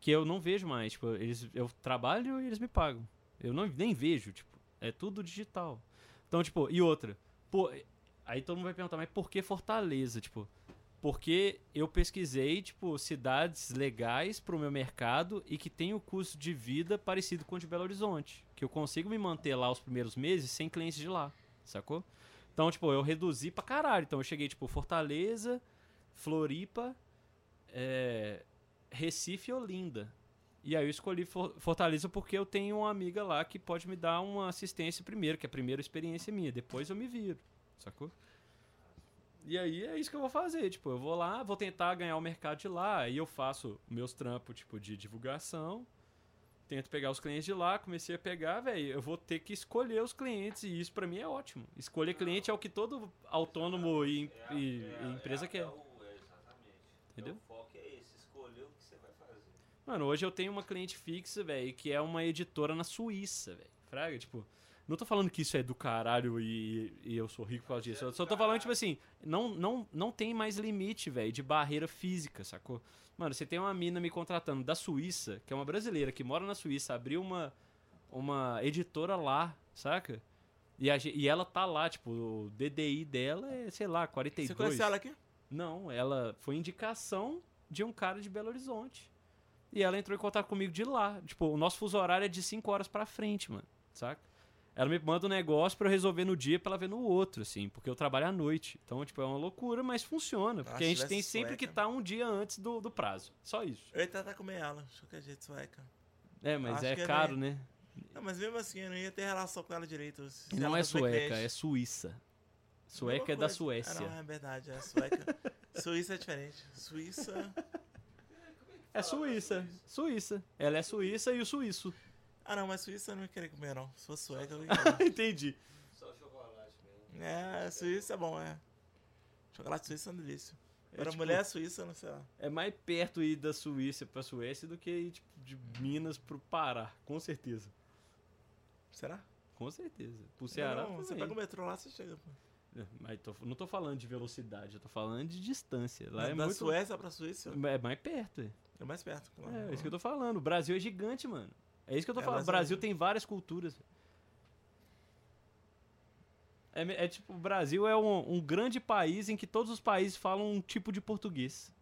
Que eu não vejo mais. Tipo, eles, eu trabalho e eles me pagam. Eu não, nem vejo, tipo. É tudo digital. Então, tipo, e outra. Pô, aí todo mundo vai perguntar, mas por que Fortaleza? Tipo, porque eu pesquisei, tipo, cidades legais pro meu mercado e que tem o custo de vida parecido com o de Belo Horizonte. Que eu consigo me manter lá os primeiros meses sem clientes de lá, sacou? Então, tipo, eu reduzi pra caralho. Então eu cheguei, tipo, Fortaleza, Floripa, é, Recife e Olinda. E aí eu escolhi For- Fortaleza porque eu tenho uma amiga lá que pode me dar uma assistência primeiro, que é a primeira experiência minha. Depois eu me viro, sacou? E aí é isso que eu vou fazer, tipo, eu vou lá, vou tentar ganhar o mercado de lá, aí eu faço meus trampos, tipo, de divulgação, tento pegar os clientes de lá, comecei a pegar, velho, eu vou ter que escolher os clientes e isso pra mim é ótimo. Escolher cliente é o que todo autônomo e, e- e empresa quer. Entendeu? O foco é esse, escolher o que você vai fazer. Mano, hoje eu tenho uma cliente fixa, velho, que é uma editora na Suíça, velho. Fraga, tipo, não tô falando que isso é do caralho e, e eu sou rico por causa disso. Eu só tô falando, tipo assim, não, não, não tem mais limite, velho, de barreira física, sacou? Mano, você tem uma mina me contratando da Suíça, que é uma brasileira que mora na Suíça, abriu uma, uma editora lá, saca? E, a e ela tá lá, tipo, o DDI dela é, sei lá, 42. Você conhece ela aqui? Não, ela foi indicação de um cara de Belo Horizonte. E ela entrou em contato comigo de lá. Tipo, o nosso fuso horário é de 5 horas pra frente, mano. Saca? Ela me manda um negócio pra eu resolver no dia pra ela ver no outro, assim, porque eu trabalho à noite. Então, tipo, é uma loucura, mas funciona. Porque Ah, a gente tem sempre que estar um dia antes do, do prazo. Só isso. Eu ia tentar comer ela, de qualquer jeito, sueca. É, mas Acho é que caro, é- né? Não, mas mesmo assim, eu não ia ter relação com ela direito. se não ela é sueca, é suíça. Sueca é da. Suécia. Ah, não, é verdade, é sueca. Suíça é diferente. Suíça. É suíça. Suíça. Ela é suíça e o suíço. Ah, não, mas Suíça eu não ia querer comer, não. Se fosse sueca, eu ia querer. Entendi. Só chocolate mesmo. É, Suíça é bom, é. Chocolate suíço é uma delícia. É Agora, tipo- mulher suíça, não sei lá. É mais perto ir da Suíça pra Suécia do que ir tipo, de Minas pro Pará, com certeza. Será? Com certeza. Pro Ceará não, você pega o metrô lá, você chega. pô. É, Mas tô- não tô falando de velocidade, eu tô falando de distância. Lá é da muito Suécia pra Suíça, é mais perto. É. é mais perto. claro. É, é isso que eu tô falando. O Brasil é gigante, mano. É isso que eu tô É, falando. O Brasil- Brasil tem várias culturas. É, é tipo, o Brasil é um, um grande país em que todos os países falam um tipo de português.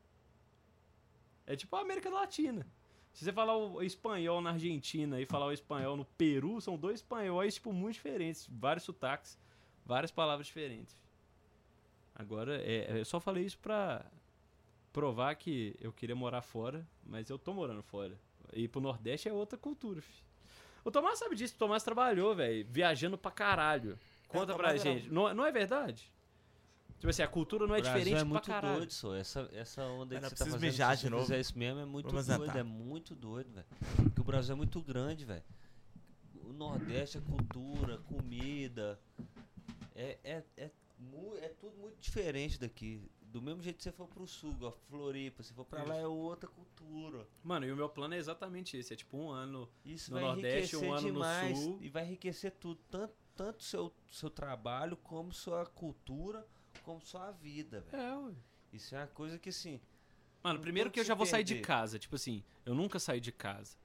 É tipo a América Latina. Se você falar o espanhol na Argentina e falar o espanhol no Peru, são dois espanhóis, tipo, muito diferentes. Vários sotaques, várias palavras diferentes. Agora, é, eu só falei isso pra provar que eu queria morar fora, mas eu tô morando fora. Ir pro Nordeste é outra cultura, fi. O Tomás sabe disso, o Tomás trabalhou, velho, viajando pra caralho. Conta É, pra era- gente. Não, não é verdade? Tipo assim, a cultura não é O Brasil diferente é muito pra caralho. doido, só. Essa, essa onda que você tá fazendo, mijar se de você novo. fizer isso mesmo, é muito Vamos doido, é muito doido, velho. Porque o Brasil é muito grande, velho. O Nordeste, a cultura, comida, é, é, é, é tudo muito diferente daqui. Do mesmo jeito que você for pro sul, ó, Floripa, se for pra lá é outra cultura. Mano, e o meu plano é exatamente esse. É tipo um ano. Isso No Nordeste, um ano no demais Sul. e vai enriquecer tudo, tanto tanto seu seu trabalho como sua cultura, como sua vida, velho. É, ué. Isso é uma coisa que assim, Mano, primeiro que eu já vou sair de perder. casa. Tipo assim, eu nunca saí de casa.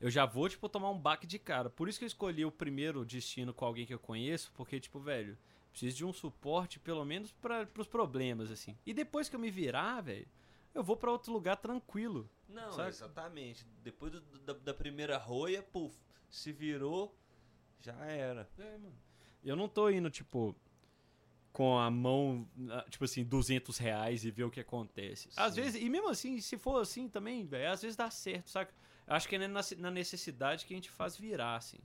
Eu já vou, tipo, tomar um baque de cara. Por isso que eu escolhi o primeiro destino com alguém que eu conheço, porque, tipo, velho, Preciso de um suporte, pelo menos, para os problemas, assim. E depois que eu me virar, velho, eu vou pra outro lugar tranquilo. Não, Saca? exatamente. Depois do- da, da primeira roia, puf, se virou, já era. É, mano. Eu não tô indo, tipo, com a mão, tipo assim, 200 reais e ver o que acontece. Às Sim. vezes, e mesmo assim, se for assim também, velho, às vezes dá certo, saca? Acho que é na na necessidade que a gente faz virar, assim.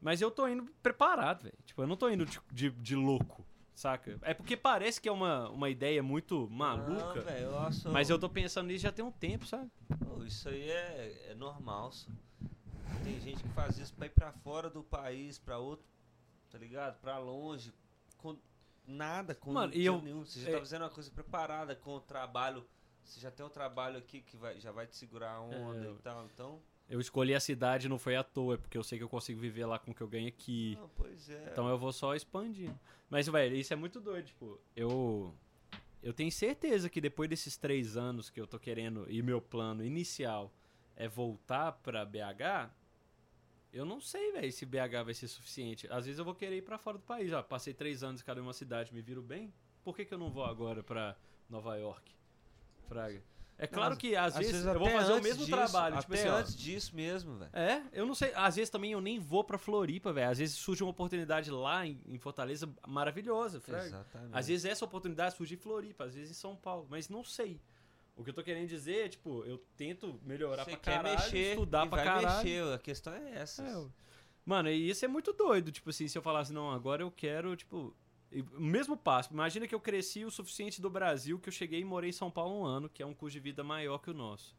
Mas eu tô indo preparado, velho. Tipo, eu não tô indo de, de, de louco, saca? É porque parece que é uma, uma ideia muito maluca. Não, velho, eu acho. mas eu tô pensando nisso já tem um tempo, sabe? Pô, isso aí é, é normal, só. Tem gente que faz isso pra ir pra fora do país, pra outro, tá ligado? Pra longe, com nada, com Mano, eu- nenhum. Você já é- tá fazendo uma coisa preparada com o trabalho. Você já tem um trabalho aqui que vai, já vai te segurar a onda É. e tal, então. Eu escolhi a cidade não foi à toa, é porque eu sei que eu consigo viver lá com o que eu ganho aqui. Não, pois é. Então eu vou só expandindo. Mas, velho, isso é muito doido, tipo, eu. Eu tenho certeza que depois desses três anos que eu tô querendo, e meu plano inicial é voltar pra BH, eu não sei, velho, se BH vai ser suficiente. Às vezes eu vou querer ir pra fora do país. Ó, passei três anos em cada uma cidade, me viro bem. Por que, que eu não vou agora pra Nova York? Fraga. É claro Às- que às, vezes, eu vou fazer o mesmo disso, trabalho. Tipo Até assim, ó, antes disso mesmo, velho. é, eu não sei. Às vezes também eu nem vou pra Floripa, velho. Às vezes surge uma oportunidade lá em, em Fortaleza maravilhosa, fraga. Exatamente. Às vezes essa oportunidade surge em Floripa, às vezes em São Paulo, mas não sei. O que eu tô querendo dizer é, tipo, eu tento melhorar Você pra quer caralho, mexer, estudar e pra vai caralho. mexer, a questão é essa. É. Mano, e isso é muito doido, tipo assim, se eu falasse, não, agora eu quero, tipo, mesmo passo. Imagina que eu cresci o suficiente do Brasil que eu cheguei e morei em São Paulo um ano, que é um custo de vida maior que o nosso.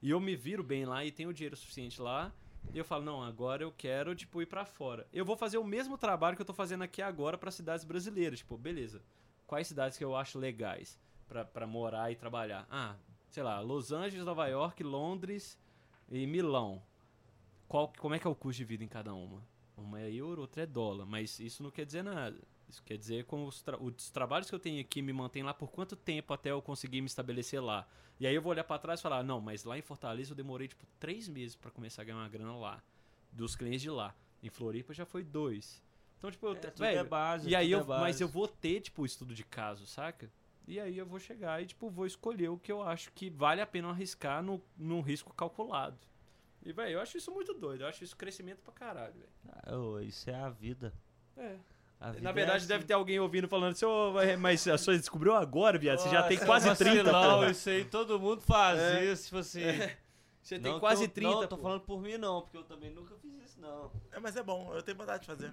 E eu me viro bem lá e tenho dinheiro suficiente lá. E eu falo, não, agora eu quero, tipo, ir pra fora. Eu vou fazer o mesmo trabalho que eu tô fazendo aqui agora pra cidades brasileiras. Tipo, beleza. Quais cidades que eu acho legais pra morar e trabalhar? Ah, sei lá, Los Angeles, Nova York, Londres e Milão. Qual, como é que é o custo de vida em cada uma? Uma é euro, outra é dólar. Mas isso não quer dizer nada. Isso quer dizer como os, tra- os trabalhos que eu tenho aqui me mantêm lá por quanto tempo até eu conseguir me estabelecer lá. E aí eu vou olhar pra trás e falar, não, mas lá em Fortaleza eu demorei tipo três meses pra começar a ganhar uma grana lá. Dos clientes de lá. Em Floripa já foi dois. Então, tipo, eu, É, te- tudo é velho, base, e aí tudo eu, é base. mas eu vou ter, tipo, o estudo de caso, saca? E aí eu vou chegar e, tipo, vou escolher o que eu acho que vale a pena arriscar no, num risco calculado. E, velho, eu acho isso muito doido. Eu acho isso crescimento pra caralho, velho. Ah, isso é a vida. É. Na é verdade, assim. deve ter alguém ouvindo falando assim, ô, mas a sua descobriu agora, viado. Você já tem quase 30, vacilão, porra. Isso aí, todo mundo faz É. isso, tipo assim. Você tem Não que quase eu- 30, Não, tô pô. falando por mim não, porque eu também nunca fiz isso não. É, mas é bom, eu tenho vontade de fazer.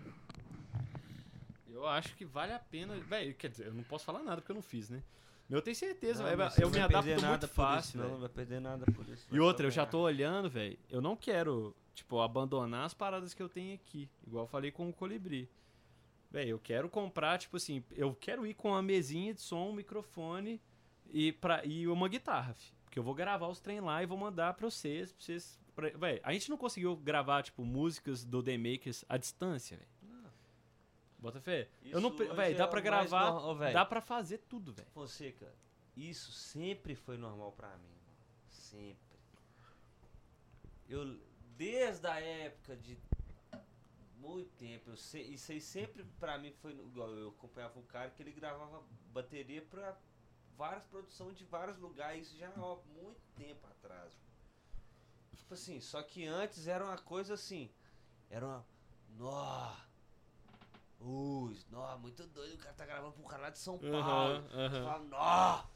Eu acho que vale a pena. Velho, quer dizer, eu não posso falar nada porque eu não fiz, né? Eu tenho certeza, Não, você eu não me adapto perder muito fácil, isso, não, velho. não vai perder nada por isso. E outra, eu já tô olhando, velho. Eu não quero, tipo, abandonar as paradas que eu tenho aqui. Igual eu falei com o Colibri. Velho, eu quero comprar, tipo assim, eu quero ir com uma mesinha de som, um microfone e, pra, e uma guitarra. Porque eu vou gravar os trem lá e vou mandar pra vocês. Pra vocês pra, a gente não conseguiu gravar, tipo, músicas do The Makers à distância, velho. Bota fé. Eu não, véi, dá é pra o mais gravar, nor- Ô, véi, dá pra fazer tudo, velho. Fonseca, isso sempre foi normal pra mim, mano. Sempre. Eu, desde a época de muito tempo, eu sei, isso aí sempre pra mim foi igual. Eu acompanhava um cara que ele gravava bateria pra várias produções de vários lugares, já há muito tempo atrás. Tipo assim, só que antes era uma coisa assim, era uma. Nó! Ui, nó, muito doido, o cara tá gravando pro cara lá de São Paulo. Aham, aham. Fala, nó!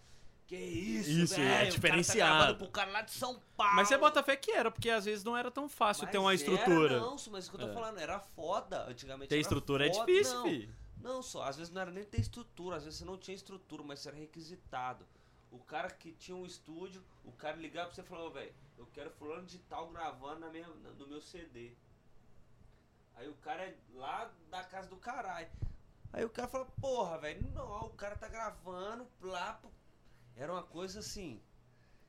Que isso, Isso, é velho? o cara diferenciado. Tá pro cara lá de São Paulo. Mas você bota fé que era, porque às vezes não era tão fácil Mas ter uma era, estrutura. não, só, mas isso que eu tô É. falando, era foda. Antigamente Ter era estrutura é foda. difícil, não. Não, só, às vezes não era nem ter estrutura, às vezes você não tinha estrutura, mas você era requisitado. O cara que tinha um estúdio, o cara ligava pra você e falou, velho, eu quero fulano de tal gravando na minha, no meu CD. Aí o cara é lá da casa do caralho. Aí o cara fala, porra, velho, não, o cara tá gravando lá. pro-" Era uma coisa assim.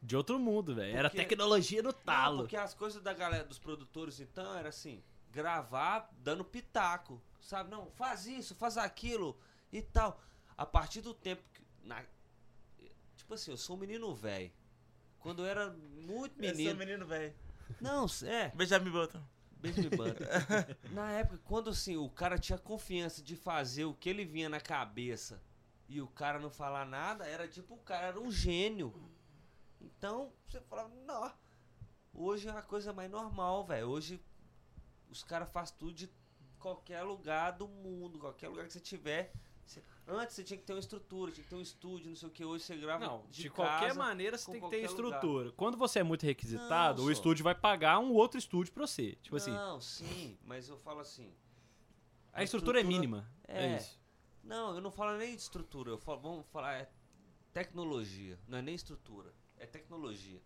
De outro mundo, velho. Era tecnologia no Não, talo. porque as coisas da galera, dos produtores, então, era assim, gravar dando pitaco, sabe? Não, faz isso, faz aquilo e tal. A partir do tempo que. Na, tipo assim, eu sou um menino velho. Quando eu era muito Eu sou menino. menino velho. Não, é. Benjamin Button. Benjamin Button. na época, quando assim, o cara tinha confiança de fazer o que ele vinha na cabeça e o cara não falar nada, era tipo, o cara era um gênio. Então, você falava, não. Hoje é uma coisa mais normal, velho. Hoje os caras fazem tudo de qualquer lugar do mundo, qualquer lugar que você tiver. Você- Antes você tinha que ter uma estrutura, tinha que ter um estúdio, não sei o que. Hoje você grava Não, de, de, qualquer casa, maneira você tem que ter qualquer lugar. estrutura. Quando você é muito requisitado, Não, o só. estúdio vai pagar um outro estúdio pra você. Tipo assim, Não, sim, mas eu falo assim. a estrutura é mínima. É, é. isso. Não, eu não falo nem de estrutura, eu falo, vamos falar é tecnologia, não é nem estrutura, é tecnologia.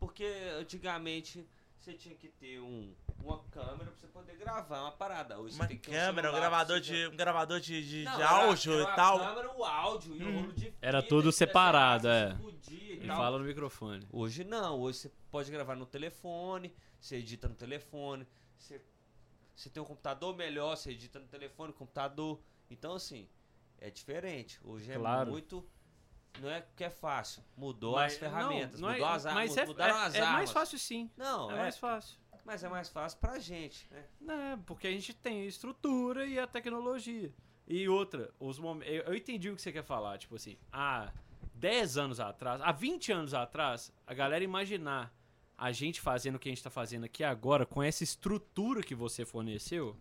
Porque antigamente você tinha que ter um, uma câmera pra você poder gravar uma parada. Hoje Uma você tem que ter câmera, um celular gravador de, um gravador de, de, Não, de era- áudio era e a tal. câmera, o áudio e o rolo de Era fita, tudo e você separado, é. e Ele fala no microfone. Hoje não, hoje você pode gravar no telefone, você edita no telefone, você, você tem um computador melhor, você edita no telefone, computador. Então assim, é diferente. Hoje é Claro. muito. Não é que é fácil. Mudou Mas- as ferramentas, não, não mudou é, as armas, mas é, mudaram é- as é armas. mais fácil sim. Não, é, é, mais fácil. mas é mais fácil pra gente, né? É, porque a gente tem a estrutura e a tecnologia. E outra, os mom- eu, eu entendi o que você quer falar, tipo assim, há 10 anos atrás, há 20 anos atrás, a galera imaginar a gente fazendo o que a gente tá fazendo aqui agora, com essa estrutura que você forneceu,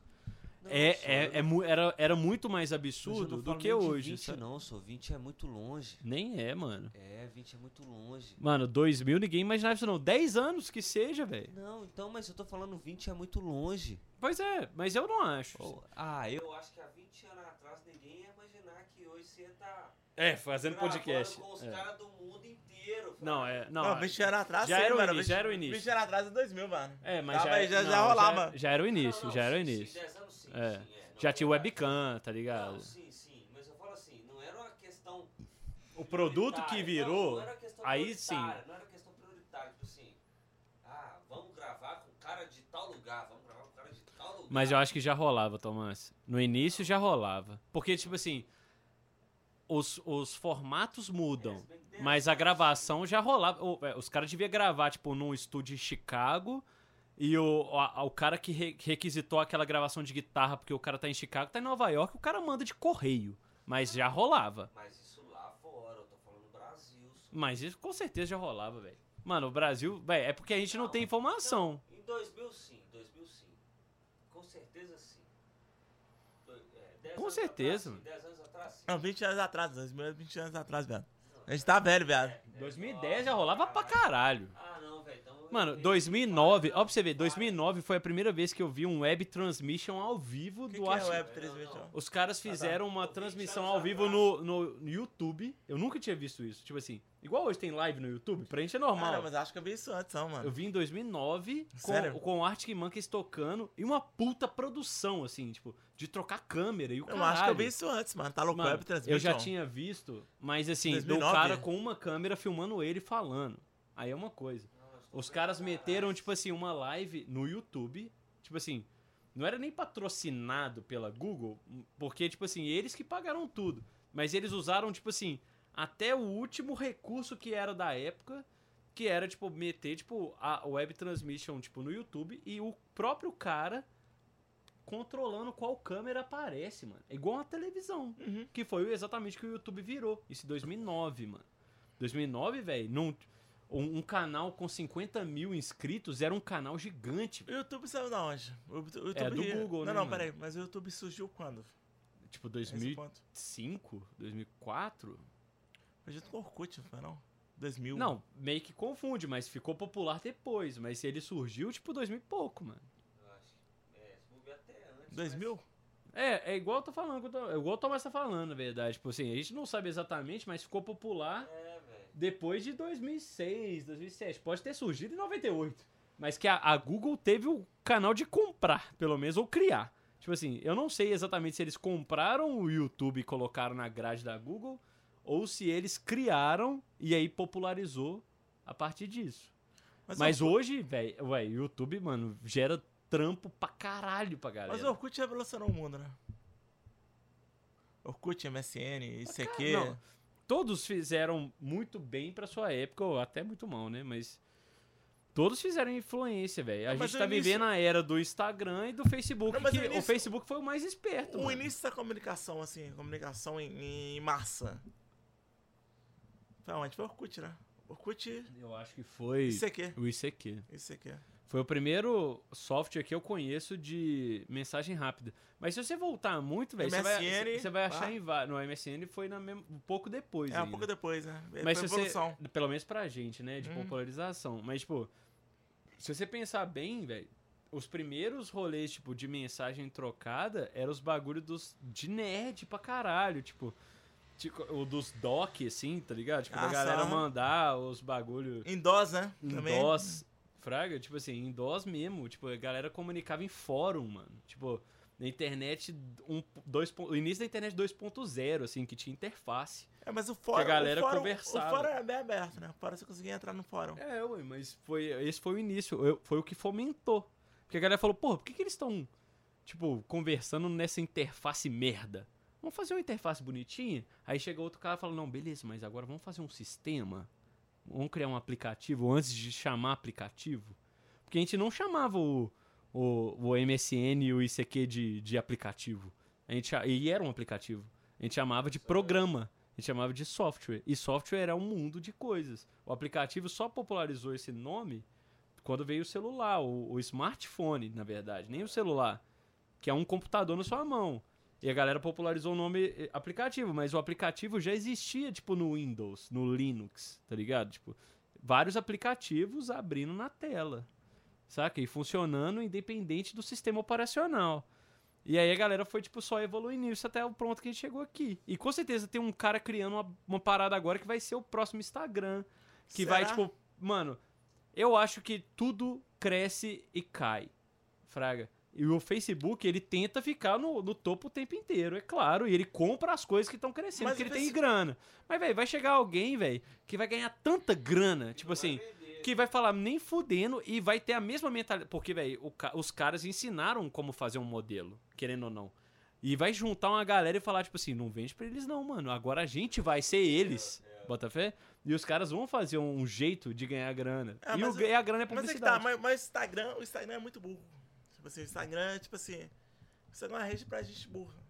É, só, é, eu é mu- era, era muito mais eu absurdo do que hoje. 20 sabe? não, sou 20 é muito longe. Nem é, mano. É, 20 é muito longe. Mano, 2000 ninguém imaginava isso não. 10 anos que seja, velho. Não, então, mas eu tô falando 20 é muito longe. Pois é, mas eu não acho. Oh, ah, eu acho que há 20 anos atrás ninguém ia imaginar que hoje você tá É, fazendo podcast. com os É. caras do mundo inteiro. Não, é. Não, Não, 20 anos atrás, já sim, era o mano. início, já era o início. 20 anos atrás é 2000, mano. É, mas Tava já, aí, já- não, já rolava. Já, já era o início, Não, não, já era o sim, sim, início. 10 anos sim, É. sim, é, não Já tinha webcam, tá ligado? Não, sim, sim, mas eu falo assim, não era uma questão O produto que virou, não, não era questão aí prioritária, sim. Não era questão prioritária, tipo assim, ah, vamos gravar com cara de tal lugar, vamos gravar com cara de tal lugar. Mas eu acho que já rolava, Tomás. No início já rolava. Porque, tipo assim, os, os formatos mudam. Mas a gravação já rolava. O- é, Os caras deviam gravar, tipo, num estúdio em Chicago. E o, a- o cara que re- requisitou aquela gravação de guitarra, porque o cara tá em Chicago, tá em Nova York, o cara manda de correio. Mas já rolava. Mas isso lá fora, eu tô falando Brasil. só. Mas isso com certeza já rolava, velho. Mano, o Brasil, velho, é porque a gente não, tem informação. Não, em 2000 sim, 2000 sim. Com certeza sim. Do- é, 10 Com anos certeza, Atrás, sim, 10 anos atrás. Não, 20 anos atrás, 2000 é 20 anos atrás, velho. A gente tá velho, velho. 2010 já rolava pra caralho. Ah, não, velho. Então Mano, inventei 2009, de ó pra você ver, várias- 2009 foi a primeira vez que eu vi um web transmission ao vivo que, do que é. Web 3.21? Os caras fizeram uma Há 20 transmissão ao vivo no, no YouTube. Eu nunca tinha visto isso. Tipo assim, igual hoje tem live no YouTube, pra gente é normal. Cara, mas acho que eu vi isso antes, não, Eu mano. vi em 2009 Sério? com, com o Arctic Monkeys tocando e uma puta produção, assim, tipo, de trocar câmera e o Eu caralho. acho que eu vi isso antes, mano. Tá louco, Mano, Web 3.21. eu já tinha visto, mas assim, do 2009? cara com uma câmera filmando ele falando. Aí é uma coisa. Os caras meteram, tipo assim, uma live no YouTube. Tipo assim, não era nem patrocinado pela Google, porque, tipo assim, eles que pagaram tudo. Mas eles usaram, tipo assim, até o último recurso que era da época, que era, tipo, meter, tipo, a web transmission, tipo, no YouTube e o próprio cara controlando qual câmera aparece, mano. É igual uma televisão. Uhum. Que foi exatamente o que o YouTube virou. Isso em 2009, mano. 2009, velho, não... Um, um canal com 50 mil inscritos era um canal gigante. O YouTube saiu da onde? O YouTube, É, do Google, não, né, Não, mano? peraí. Mas o YouTube surgiu quando? Tipo, Esse 2005, ponto. 2004? Foi junto com o Orkut, não foi não? 2000. Não, meio que confunde, mas ficou popular depois. Mas ele surgiu, tipo, 2000 e pouco, mano. Eu acho. É, se até antes. 2000? É, é igual eu tô falando, é igual o Tomás tá falando, na verdade. Tipo assim, a gente não sabe exatamente, mas ficou popular Mas... É. depois de 2006, 2007. Pode ter surgido em 98. Mas que a, a Google teve o canal de comprar, pelo menos, ou criar. Tipo assim, eu não sei exatamente se eles compraram o YouTube e colocaram na grade da Google, ou se eles criaram e aí popularizou a partir disso. Mas, o, hoje, velho, o YouTube, mano, gera trampo pra caralho pra galera. mas o Orkut revolucionou o mundo, né? Orkut, MSN, ICQ. Não, todos fizeram muito bem pra sua época, ou até muito mal, né? Mas Todos fizeram influência, velho. A Não, gente o tá início- vivendo a era do Instagram e do Facebook, Não, que o o, início- Facebook foi o mais esperto. O mano. início da comunicação, assim, comunicação em, em massa. Foi onde? Foi Orkut, né? Orkut, Eu acho que foi isso aqui. o ICQ. Isso aqui. Foi o primeiro software que eu conheço de mensagem rápida. Mas se você voltar muito, velho, você vai, você vai achar ah. em vários. No MSN foi na mesma- um pouco depois. É, um ainda. pouco depois, né? Mas foi se você, evolução. pelo menos pra gente, né, de Hum. popularização. Mas, tipo, se você pensar bem, velho, os primeiros rolês, tipo, de mensagem trocada eram os bagulho dos, de nerd pra caralho, tipo, tipo, o dos doc, assim, tá ligado? Tipo, da Ah, galera só. mandar os bagulho Em DOS, né? em Também. DOS, fraga, tipo assim, em DOS mesmo, tipo, a galera comunicava em fórum, mano, tipo, na internet, um, dois, o início da internet 2.0, assim, que tinha interface. É, mas o fórum. Que a galera o fórum, conversava. O fórum era bem aberto, né? Fórum você conseguia entrar no fórum. É, ué, mas foi, esse foi o início, foi o que fomentou. Porque a galera falou, porra, por que, que eles estão, tipo, conversando nessa interface merda? Vamos fazer uma interface bonitinha? Aí chega outro cara e fala, não, beleza, mas agora vamos fazer um sistema? Vamos criar um aplicativo antes de chamar aplicativo? Porque a gente não chamava o, o, o MSN e o ICQ de, de aplicativo. A gente, e era um aplicativo. A gente chamava de programa. A gente chamava de software. E software era um mundo de coisas. O aplicativo só popularizou esse nome quando veio o celular, o, o smartphone, na verdade. Nem o celular. Que é um computador na sua mão. E a galera popularizou o nome eh, aplicativo, mas o aplicativo já existia, tipo, no Windows, no Linux, tá ligado? Tipo, vários aplicativos abrindo na tela, saca? E funcionando independente do sistema operacional. E aí a galera foi, tipo, só evoluindo isso até o ponto que a gente chegou aqui. E com certeza tem um cara criando uma, uma parada agora que vai ser o próximo Instagram. Que vai, Será? tipo, mano, eu acho que tudo cresce e cai. Fraga. E o Facebook, ele tenta ficar no, no topo o tempo inteiro, é claro. E ele compra as coisas que estão crescendo, Mas porque ele tem grana. Mas, velho, vai chegar alguém, velho, que vai ganhar tanta grana, tipo assim, que vai falar nem fudendo e vai ter a mesma mentalidade. Porque, velho, os caras ensinaram como fazer um modelo, querendo ou não. E vai juntar uma galera e falar, tipo assim, não vende pra eles não, mano. Agora a gente vai ser eles. Bota fé? E os caras vão fazer um jeito de ganhar grana. É, e o o- ganhar grana é Mas é que publicidade. tá, mas, mas Instagram, o Instagram é muito burro. Tipo assim, o Instagram, tipo assim. Instagram é uma rede pra gente burra.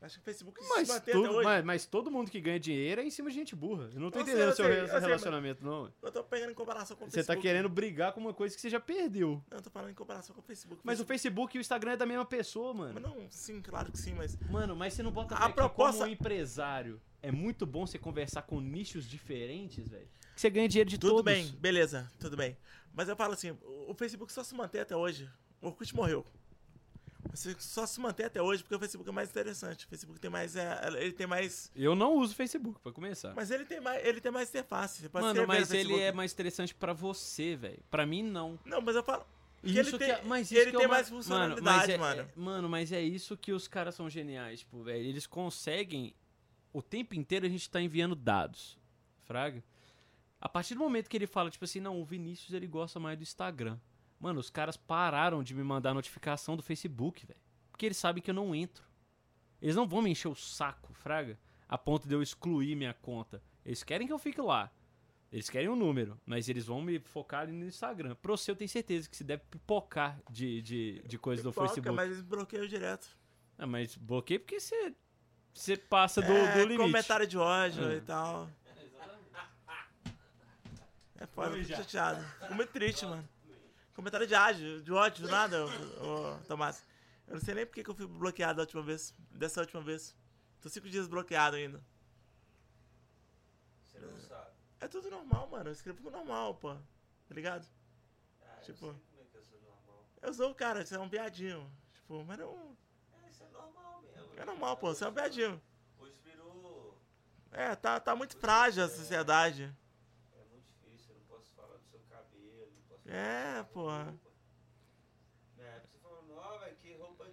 Acho que o Facebook se Mas, tudo- até hoje. mas, mas todo mundo que ganha dinheiro é em cima de gente burra. Eu não tô Eu entendendo o seu sei, re- eu sei, relacionamento, não. Eu tô pegando em comparação com o Você tá Facebook. querendo brigar com uma coisa que você já perdeu. Não, eu tô falando em comparação com o Facebook. Mas o Facebook e o Instagram é da mesma pessoa, mano. Mas não, sim, claro que sim, mas. Mano, mas você não bota A proposta- como empresário é muito bom você conversar com nichos diferentes, velho. Que você ganha dinheiro de Tudo todos. bem, beleza, tudo bem. Mas eu falo assim, o o Facebook só se mantém até hoje. O Orkut morreu. O Facebook só se mantém até hoje porque o Facebook é mais interessante. O Facebook tem mais. é, ele tem mais. Eu não uso Facebook, pra começar. Mas ele tem mais. Ele tem mais interface. Você pode Mano, mas ele é mais interessante pra você, velho. Pra mim, não. Não, mas eu falo. que Isso ele tem, é- mas isso ele que é tem uma- mais Mano, funcionalidade, mas mano. é, é- mano, mas é isso que os caras são geniais, tipo, velho. Eles conseguem. O tempo inteiro a gente tá enviando dados. Fraga? A partir do momento que ele fala, tipo assim, não, o Vinícius ele gosta mais do Instagram. Mano, os caras pararam de me mandar notificação do Facebook, velho. Porque eles sabem que eu não entro. Eles não vão me encher o saco, fraga, a ponto de eu excluir minha conta. Eles querem que eu fique lá. Eles querem um número, mas eles vão me focar ali no Instagram. Pro seu, eu tenho certeza que se deve pipocar de, de, de coisa do Pipoca, Facebook. Mas eles bloqueiam direto. Ah, mas bloqueei porque você, você passa do, é, do limite. comentário de ódio É. e tal. É foda, Vamos fico chateado. Fico muito triste, mano. Comentário de ódio, de ódio, do nada, ô, ô, Tomás. Eu não sei nem por que eu fui bloqueado da última vez. Dessa última vez. Tô cinco dias bloqueado ainda. Você não sabe. É tudo normal, mano. Eu escrevo normal, pô. Tá ligado? Ah, eu Tipo- sei como é que eu sou normal. Eu sou o cara, isso é um piadinho. Tipo, mas não. É, isso é normal mesmo. É normal, pô. Isso é um piadinho. Hoje virou. É, tá, tá muito frágil a sociedade. É muito difícil, eu não posso falar do seu cabelo, não posso É, porra. É, você ó, velho, que roupa.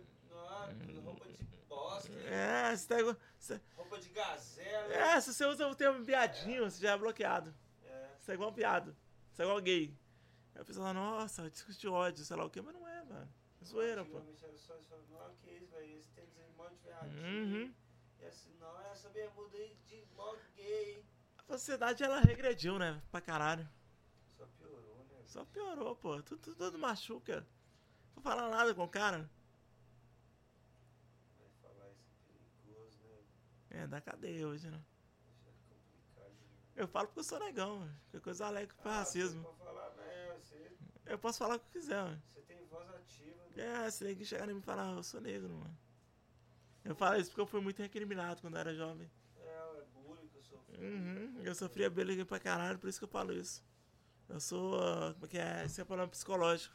Que roupa de bosta? É, você tá igual. você- roupa de gazela. É, se você usa o termo piadinho, você já é bloqueado. É. Você é igual um piado. Você é igual gay. Aí a pessoa fala, nossa, discute de ódio, sei lá o quê, mas não é, mano. É zoeira, pô. Só falando, não, que isso, velho, esse tênis aí, mó de. Uhum. E assim, não, essa bermuda aí de mó gay. A sociedade, ela regrediu, né? Pra caralho. Só piorou, né? Pô. Tudo, tudo, tudo machuca. Não vou falar nada com o cara. Vai falar isso é perigoso, né? É, da cadeia hoje, né? É. Eu falo porque eu sou negão, mano. Que coisa alega pra racismo. Você falar mesmo, você, Eu posso falar o que eu quiser, mano. você tem voz ativa. né? É, você tem que chegar e falar, eu sou negro, mano. Eu falo isso porque eu fui muito recriminado quando eu era jovem. É, é bullying que eu sofri. Uhum, eu sofria bullying pra caralho, por isso que eu falo isso. Eu sou, ah, como é que é? Isso é problema psicológico.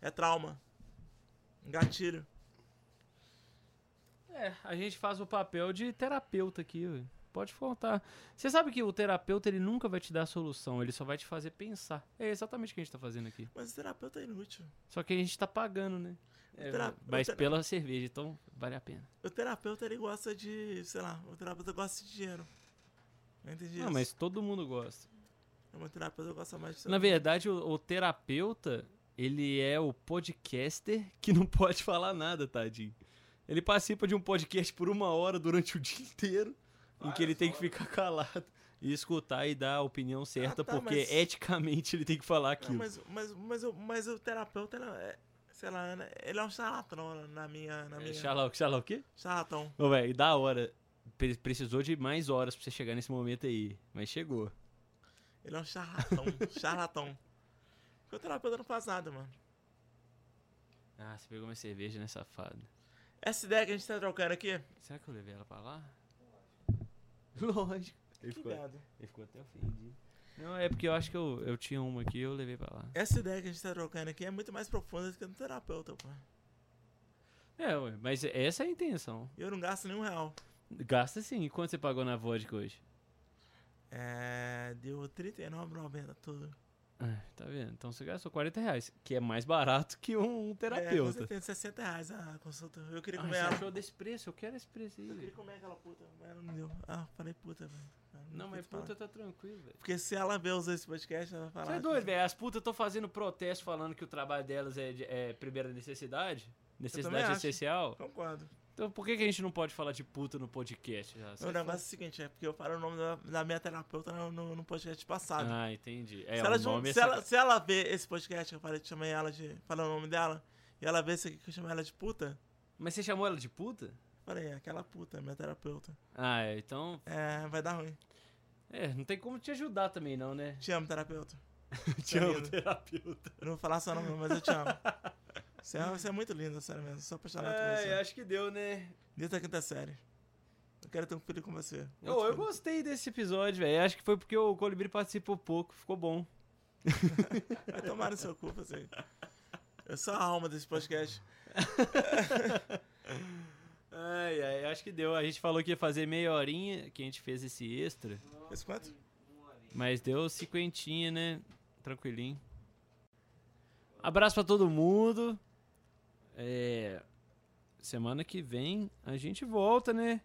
É trauma. Um gatilho. É, a gente faz o papel de terapeuta aqui, ué. Pode contar. Você sabe que o terapeuta ele nunca vai te dar a solução, ele só vai te fazer pensar. É exatamente o que a gente tá fazendo aqui. Mas o terapeuta é inútil. Só que a gente tá pagando, né? É, mas pela cerveja, então vale a pena. O terapeuta, ele gosta de, sei lá, o terapeuta gosta de dinheiro. Eu entendi Não, isso. mas todo mundo gosta. O meu terapeuta gosta mais de Na verdade, o, o terapeuta, ele é o podcaster que não pode falar nada, tadinho. Ele participa de um podcast por uma hora durante o dia inteiro, em que ele tem que ficar calado e escutar e dar a opinião certa, Ah, tá, porque mas- eticamente ele tem que falar Não, aquilo. mas, mas, mas, o- mas o terapeuta, ele é, sei lá, ele é um charlatão na minha... Na minha É, Xalá, xalá o quê? Charlatão. Ô, velho, da hora. Pre- Precisou de mais horas pra você chegar nesse momento aí, mas chegou. Ele é um charlatão. charlatão. Porque o terapeuta não faz nada, mano. Ah, você pegou minha cerveja, né, safado? Essa ideia que a gente tá trocando aqui... Será que eu levei ela pra lá? Lógico. Ele Que ficou, ele ficou até ofendido. Não, é porque eu acho que eu, eu tinha uma aqui e eu levei pra lá. Essa ideia que a gente tá trocando aqui é muito mais profunda do que no terapeuta, pô. É, ué, mas essa é a intenção. Eu não gasto nenhum real. Gasta sim. E quanto você pagou na vodka hoje? É... Deu R$39,90 tudo. Ah, tá vendo? Então você gastou 40 reais, que é mais barato que um É, com terapeuta. certeza, 60 reais a consulta. Eu queria Ah, comer você ela. achou desse preço? Eu quero esse preço aí. Eu queria comer aquela puta, mas ela não deu. Ah, falei puta, velho. Não, mas puta tá tranquilo, velho. Porque se ela ver usar esse podcast, ela vai falar. Você é doido, velho. As putas estão fazendo protesto falando que o trabalho delas é, de- é primeira necessidade. Necessidade essencial. Concordo. Então por que, que a gente não pode falar de puta no podcast? Já? O negócio é o seguinte, é porque eu falo o nome da, da minha terapeuta no, no, no podcast passado. Ah, entendi. É, se, ela, nome é se, ela, se ela ver esse podcast que eu falei chamei ela de. Falei o nome dela, e ela ver esse aqui que eu chamei ela de puta, Mas você chamou ela de puta? falei, é aquela puta, minha terapeuta. Ah, é, então. É, vai dar ruim. É, não tem como te ajudar também, não, né? Te amo, terapeuta. Te amo, amo, terapeuta. Eu não vou falar seu nome, mas eu te amo. Você é, você é muito linda, sério mesmo. Sou apaixonado por você. É, acho que deu, né? Desde a quinta série. Eu quero ter um filho com você. Ô, Outro eu gostei desse episódio, velho. Acho que foi porque o Colibri participou pouco. Ficou bom. Vai tomar no seu cu, você. Eu sou a alma desse podcast. Ai, ai, acho que deu. A gente falou que ia fazer meia horinha, que a gente fez esse extra. Fez quanto? Mas deu cinquentinha, né? Tranquilinho. Abraço pra todo mundo. É, Semana que vem a gente volta, né?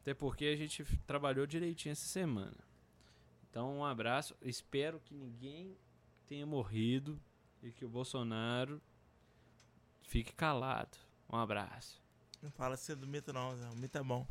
Até porque a gente trabalhou direitinho essa semana. Então, um abraço. Espero que ninguém tenha morrido e que o Bolsonaro fique calado. Um abraço. Não fala assim do mito, não. O mito é bom.